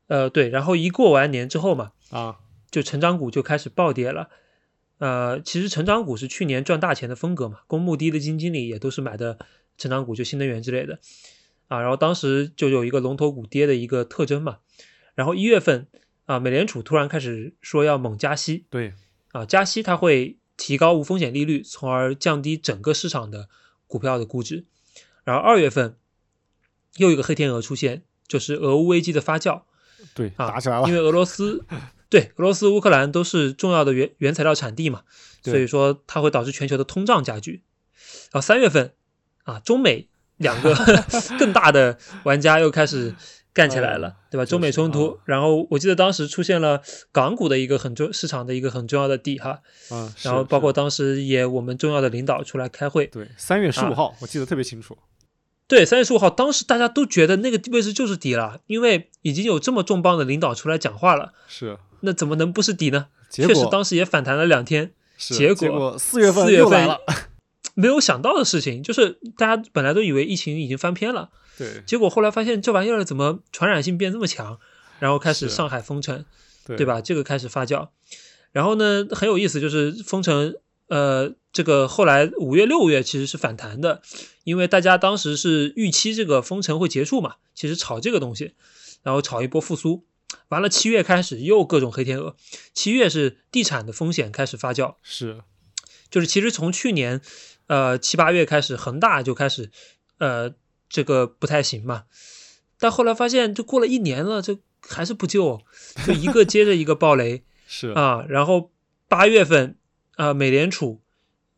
呃，对，然后一过完年之后嘛，啊，就成长股就开始暴跌了。呃，其实成长股是去年赚大钱的风格嘛，公募第一的基金经理也都是买的成长股，就新能源之类的啊。然后当时就有一个龙头股跌的一个特征嘛。然后一月份啊，美联储突然开始说要猛加息对，啊，加息它会提高无风险利率，从而降低整个市场的股票的估值。然后二月份又一个黑天鹅出现，就是俄乌危机的发酵。对，啊打起来了因，为俄罗斯 对俄罗斯、乌克兰都是重要的原原材料产地嘛，所以说它会导致全球的通胀加剧。然后三月份啊，中美两个 更大的玩家又开始干起来了，对吧？中美冲突，然后我记得当时出现了港股的一个很重市场的一个很重要的底哈，嗯，然后包括当时也我们重要的领导出来开会，对，三月十五号我记得特别清楚。对，三月十五号，当时大家都觉得那个位置就是底了，因为已经有这么重磅的领导出来讲话了，是，那怎么能不是底呢？确实，当时也反弹了两天，结果四月份四月份来了，没有想到的事情就是大家本来都以为疫情已经翻篇了，对，结果后来发现这玩意儿怎么传染性变这么强，然后开始上海封城，对吧？这个开始发酵，然后呢很有意思，就是封城。呃，这个后来五月六月其实是反弹的，因为大家当时是预期这个封城会结束嘛，其实炒这个东西，然后炒一波复苏，完了七月开始又各种黑天鹅，七月是地产的风险开始发酵，是，就是其实从去年呃七八月开始，恒大就开始呃这个不太行嘛，但后来发现就过了一年了，这还是不救，就一个接着一个暴雷，是啊，然后八月份。啊，美联储，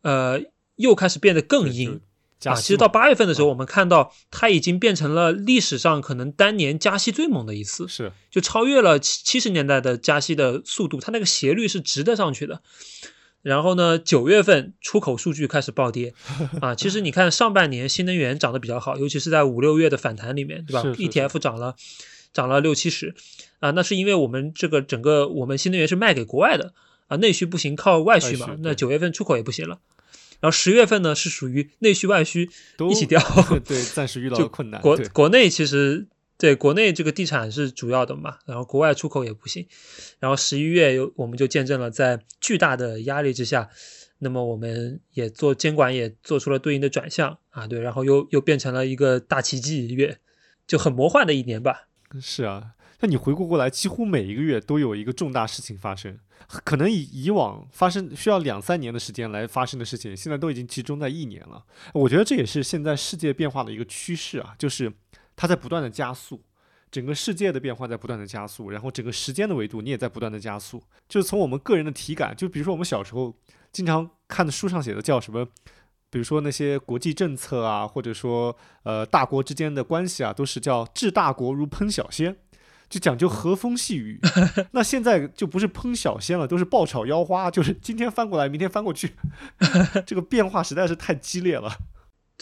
呃，又开始变得更硬啊。其实到八月份的时候，我们看到它已经变成了历史上可能单年加息最猛的一次，是就超越了七七十年代的加息的速度，它那个斜率是直的上去的。然后呢，九月份出口数据开始暴跌 啊。其实你看上半年新能源涨得比较好，尤其是在五六月的反弹里面，对吧？ETF 涨了涨了六七十啊，那是因为我们这个整个我们新能源是卖给国外的。啊，内需不行，靠外需嘛。那九月份出口也不行了，然后十月份呢是属于内需外需一起掉，对，暂时遇到 困难。国国内其实对国内这个地产是主要的嘛，然后国外出口也不行。然后十一月又我们就见证了在巨大的压力之下，那么我们也做监管也做出了对应的转向啊，对，然后又又变成了一个大奇迹月，就很魔幻的一年吧。是啊，那你回顾过来，几乎每一个月都有一个重大事情发生。可能以以往发生需要两三年的时间来发生的事情，现在都已经集中在一年了。我觉得这也是现在世界变化的一个趋势啊，就是它在不断的加速，整个世界的变化在不断的加速，然后整个时间的维度你也在不断的加速。就是从我们个人的体感，就比如说我们小时候经常看的书上写的叫什么，比如说那些国际政策啊，或者说呃大国之间的关系啊，都是叫治大国如烹小鲜。就讲究和风细雨，那现在就不是烹小鲜了，都是爆炒腰花，就是今天翻过来，明天翻过去，这个变化实在是太激烈了。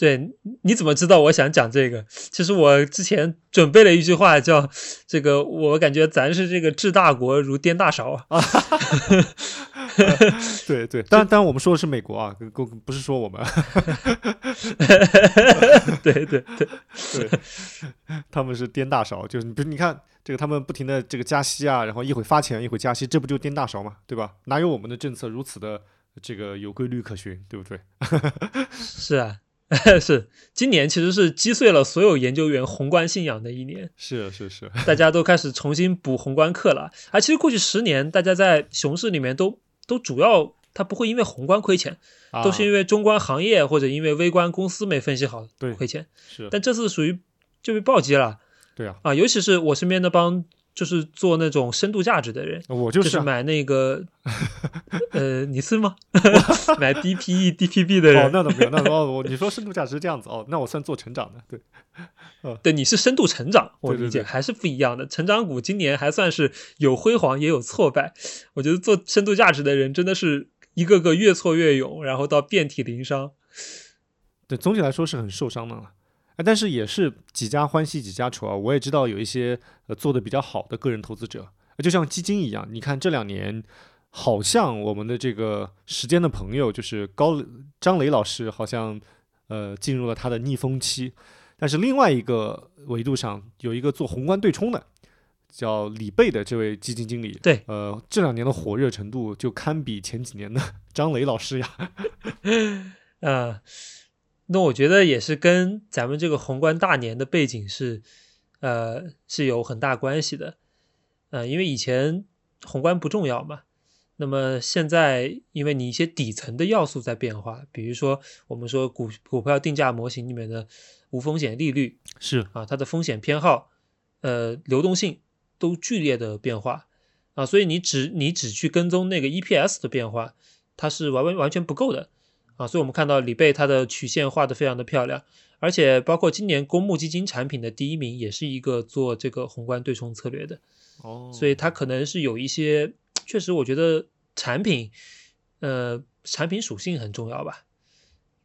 对，你怎么知道我想讲这个？其实我之前准备了一句话，叫这个，我感觉咱是这个治大国如颠大勺啊。对 对，当然当然我们说的是美国啊，不不是说我们。对对对对，他们是颠大勺，就是你比如你看这个，他们不停的这个加息啊，然后一会发钱，一会加息，这不就颠大勺嘛，对吧？哪有我们的政策如此的这个有规律可循，对不对？是啊。是，今年其实是击碎了所有研究员宏观信仰的一年。是是是，大家都开始重新补宏观课了。啊其实过去十年，大家在熊市里面都都主要，他不会因为宏观亏钱，都是因为中观行业或者因为微观公司没分析好亏钱。是，但这次属于就被暴击了。对啊，啊，尤其是我身边那帮。就是做那种深度价值的人，我就是买那个，呃，你是吗？买 DPE、DPB 的人？哦，那倒没有，那倒哦，你说深度价值是这样子哦，那我算做成长的，对，呃，对，你是深度成长，我理解还是不一样的。成长股今年还算是有辉煌，也有挫败。我觉得做深度价值的人真的是一个个越挫越勇，然后到遍体鳞伤。对，总体来说是很受伤的了。但是也是几家欢喜几家愁啊！我也知道有一些呃做的比较好的个人投资者，就像基金一样。你看这两年，好像我们的这个时间的朋友就是高张磊老师，好像呃进入了他的逆风期。但是另外一个维度上，有一个做宏观对冲的，叫李贝的这位基金经理，对，呃，这两年的火热程度就堪比前几年的 张磊老师呀。啊。那我觉得也是跟咱们这个宏观大年的背景是，呃，是有很大关系的，呃，因为以前宏观不重要嘛，那么现在因为你一些底层的要素在变化，比如说我们说股股票定价模型里面的无风险利率是啊，它的风险偏好，呃，流动性都剧烈的变化啊，所以你只你只去跟踪那个 EPS 的变化，它是完完完全不够的。啊，所以我们看到李贝它的曲线画的非常的漂亮，而且包括今年公募基金产品的第一名也是一个做这个宏观对冲策略的，哦，所以它可能是有一些，确实我觉得产品，呃，产品属性很重要吧，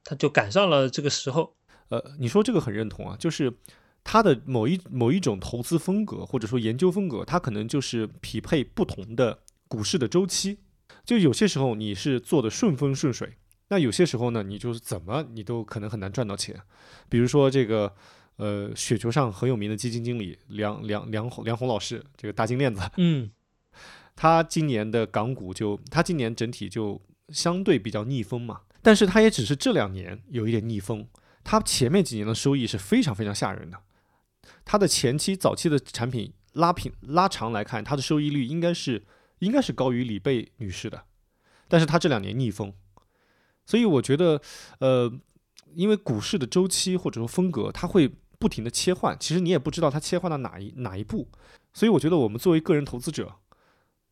它就赶上了这个时候。呃，你说这个很认同啊，就是它的某一某一种投资风格或者说研究风格，它可能就是匹配不同的股市的周期。就有些时候你是做的顺风顺水，那有些时候呢，你就是怎么你都可能很难赚到钱。比如说这个，呃，雪球上很有名的基金经理梁梁梁红梁红老师，这个大金链子，嗯 他今年的港股就他今年整体就相对比较逆风嘛，但是他也只是这两年有一点逆风，他前面几年的收益是非常非常吓人的，他的前期早期的产品拉平拉长来看，它的收益率应该是应该是高于李贝女士的，但是他这两年逆风，所以我觉得呃，因为股市的周期或者说风格，它会不停的切换，其实你也不知道它切换到哪一哪一步，所以我觉得我们作为个人投资者，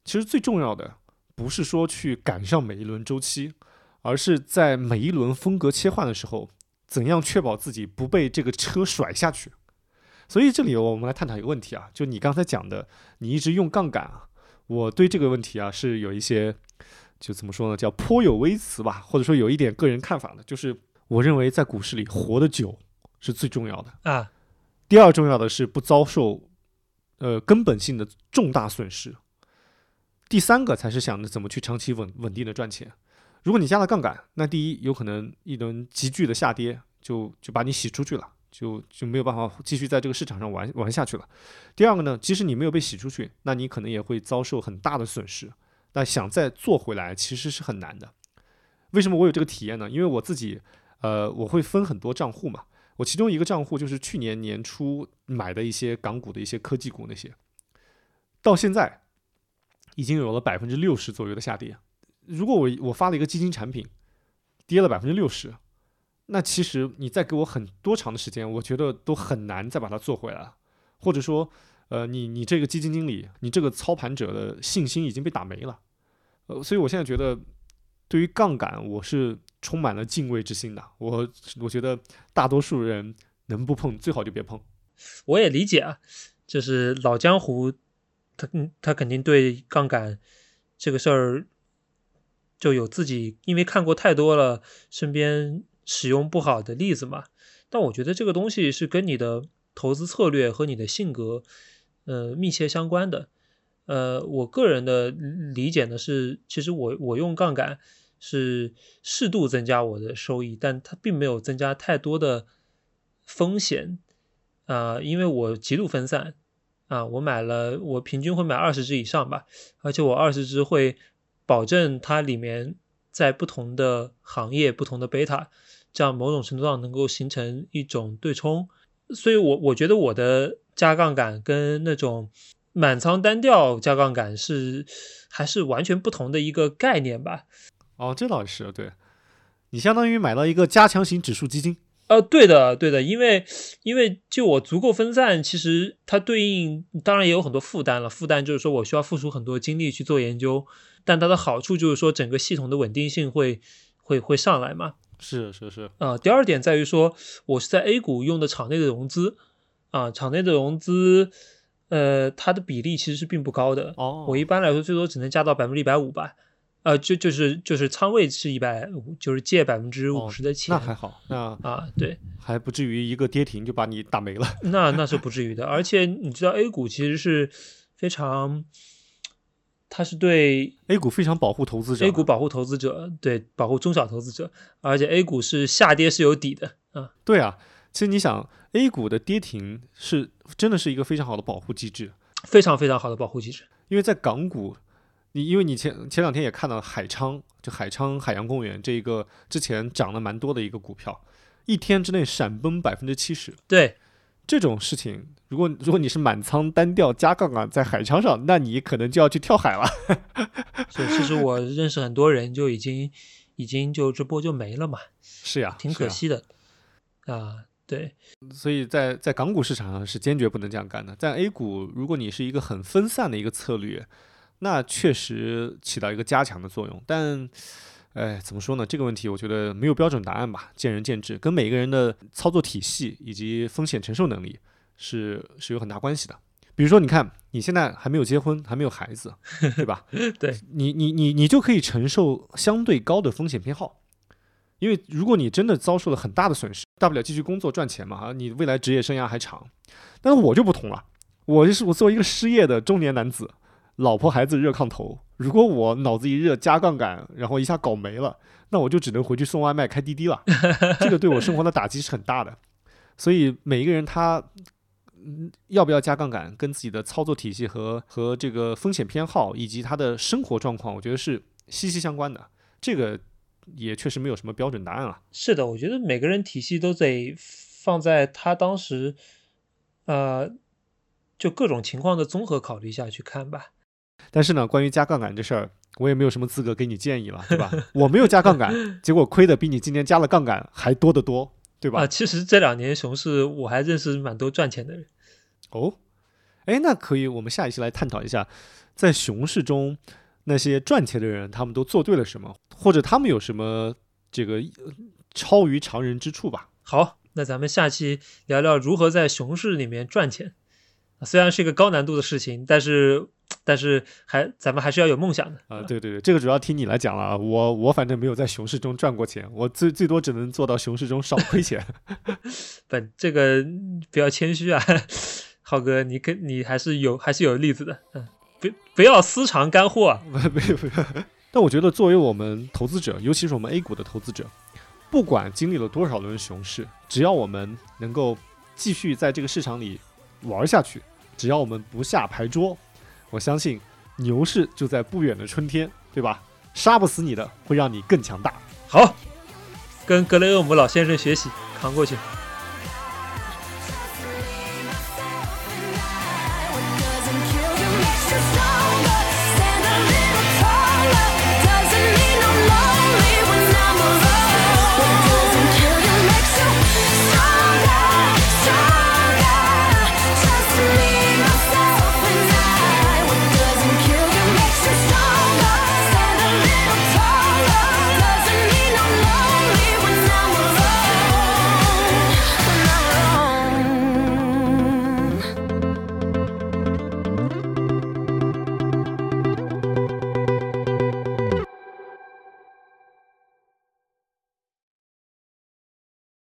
其实最重要的不是说去赶上每一轮周期，而是在每一轮风格切换的时候，怎样确保自己不被这个车甩下去。所以这里我们来探讨一个问题啊，就你刚才讲的，你一直用杠杆啊，我对这个问题啊是有一些，就怎么说呢，叫颇有微词吧，或者说有一点个人看法的，就是我认为在股市里活得久是最重要的。啊，第二重要的是不遭受呃根本性的重大损失。第三个才是想着怎么去长期稳稳定的赚钱。如果你加了杠杆，那第一有可能一轮急剧的下跌就就把你洗出去了，就就没有办法继续在这个市场上玩玩下去了。第二个呢，即使你没有被洗出去，那你可能也会遭受很大的损失。那想再做回来其实是很难的。为什么我有这个体验呢？因为我自己呃我会分很多账户嘛。我其中一个账户就是去年年初买的一些港股的一些科技股那些，到现在已经有了百分之六十左右的下跌。如果我我发了一个基金产品，跌了百分之六十，那其实你再给我很多长的时间，我觉得都很难再把它做回来了。或者说，呃，你你这个基金经理，你这个操盘者的信心已经被打没了。呃，所以我现在觉得，对于杠杆，我是充满了敬畏之心的。我我觉得大多数人能不碰最好就别碰。我也理解啊，就是老江湖，他嗯他肯定对杠杆这个事儿就有自己，因为看过太多了身边使用不好的例子嘛。但我觉得这个东西是跟你的投资策略和你的性格，呃，密切相关的。呃，我个人的理解呢是，其实我我用杠杆是适度增加我的收益，但它并没有增加太多的风险啊、因为我极度分散啊，我买了我平均会买二十只以上吧，而且我二十只会保证它里面在不同的行业、不同的贝塔，这样某种程度上能够形成一种对冲。所以我我觉得我的加杠杆跟那种满仓单调加杠杆是还是完全不同的一个概念吧。哦，这倒是对，你相当于买到一个加强型指数基金。呃，对的，对的，因为因为就我足够分散，其实它对应当然也有很多负担了。负担就是说我需要付出很多精力去做研究，但它的好处就是说整个系统的稳定性会会会上来嘛。是是是，啊、第二点在于说，我是在 A 股用的场内的融资，啊、场内的融资，呃，它的比例其实是并不高的。哦，我一般来说最多只能加到百分之一百五吧，呃，就就是就是仓位是一百五，就是借百分之五十的钱。哦那还好，那啊，对，还不至于一个跌停就把你打没了。那那是不至于的。而且你知道 A 股其实是非常，它是对 A 股非常保护投资者 A 股保护投资者，对保护中小投资者，而且 A 股是下跌是有底的啊。对啊，其实你想，A 股的跌停是真的是一个非常好的保护机制，非常非常好的保护机制。因为在港股，你因为你前前两天也看到海昌，就海昌海洋公园这一个之前涨了蛮多的一个股票，一天之内闪崩百分之七十，对，这种事情，如果如果你是满仓单调加杠杆在海昌上，那你可能就要去跳海了。所以其实我认识很多人就已经已经就这波就没了嘛，是呀，挺可惜的啊。对，所以在在港股市场上是坚决不能这样干的。在 A 股，如果你是一个很分散的一个策略，那确实起到一个加强的作用。但哎，怎么说呢？这个问题我觉得没有标准答案吧，见仁见智，跟每个人的操作体系以及风险承受能力是是有很大关系的。比如说，你看你现在还没有结婚，还没有孩子，对吧？对你你你你就可以承受相对高的风险偏好，因为如果你真的遭受了很大的损失，大不了继续工作赚钱嘛，啊，你未来职业生涯还长。但是我就不同了，我就是我作为一个失业的中年男子，老婆孩子热炕头，如果我脑子一热加杠杆，然后一下搞没了，那我就只能回去送外卖开滴滴了，这个对我生活的打击是很大的。所以每一个人他。嗯，要不要加杠杆，跟自己的操作体系和和这个风险偏好以及他的生活状况，我觉得是息息相关的。这个也确实没有什么标准答案了。是的，我觉得每个人体系都得放在他当时，呃，就各种情况的综合考虑下去看吧。但是呢，关于加杠杆这事儿，我也没有什么资格给你建议了，对吧？我没有加杠杆，结果亏的比你今年加了杠杆还多得多，对吧？啊，其实这两年熊市我还认识蛮多赚钱的人。哦，哎，那可以，我们下一期来探讨一下，在熊市中那些赚钱的人，他们都做对了什么，或者他们有什么这个超于常人之处吧。好，那咱们下期聊聊如何在熊市里面赚钱。虽然是一个高难度的事情，但是但是还咱们还是要有梦想的啊。对对对，这个主要听你来讲了啊。我我反正没有在熊市中赚过钱，我最最多只能做到熊市中少亏钱。不这个不要谦虚啊。浩哥，你跟你还是有还是有例子的，嗯，不不要私藏干货啊，没有没有。但我觉得作为我们投资者，尤其是我们 A 股的投资者，不管经历了多少轮熊市，只要我们能够继续在这个市场里玩下去，只要我们不下牌桌，我相信牛市就在不远的春天，对吧？杀不死你的，会让你更强大。好，跟格雷厄姆老先生学习，扛过去。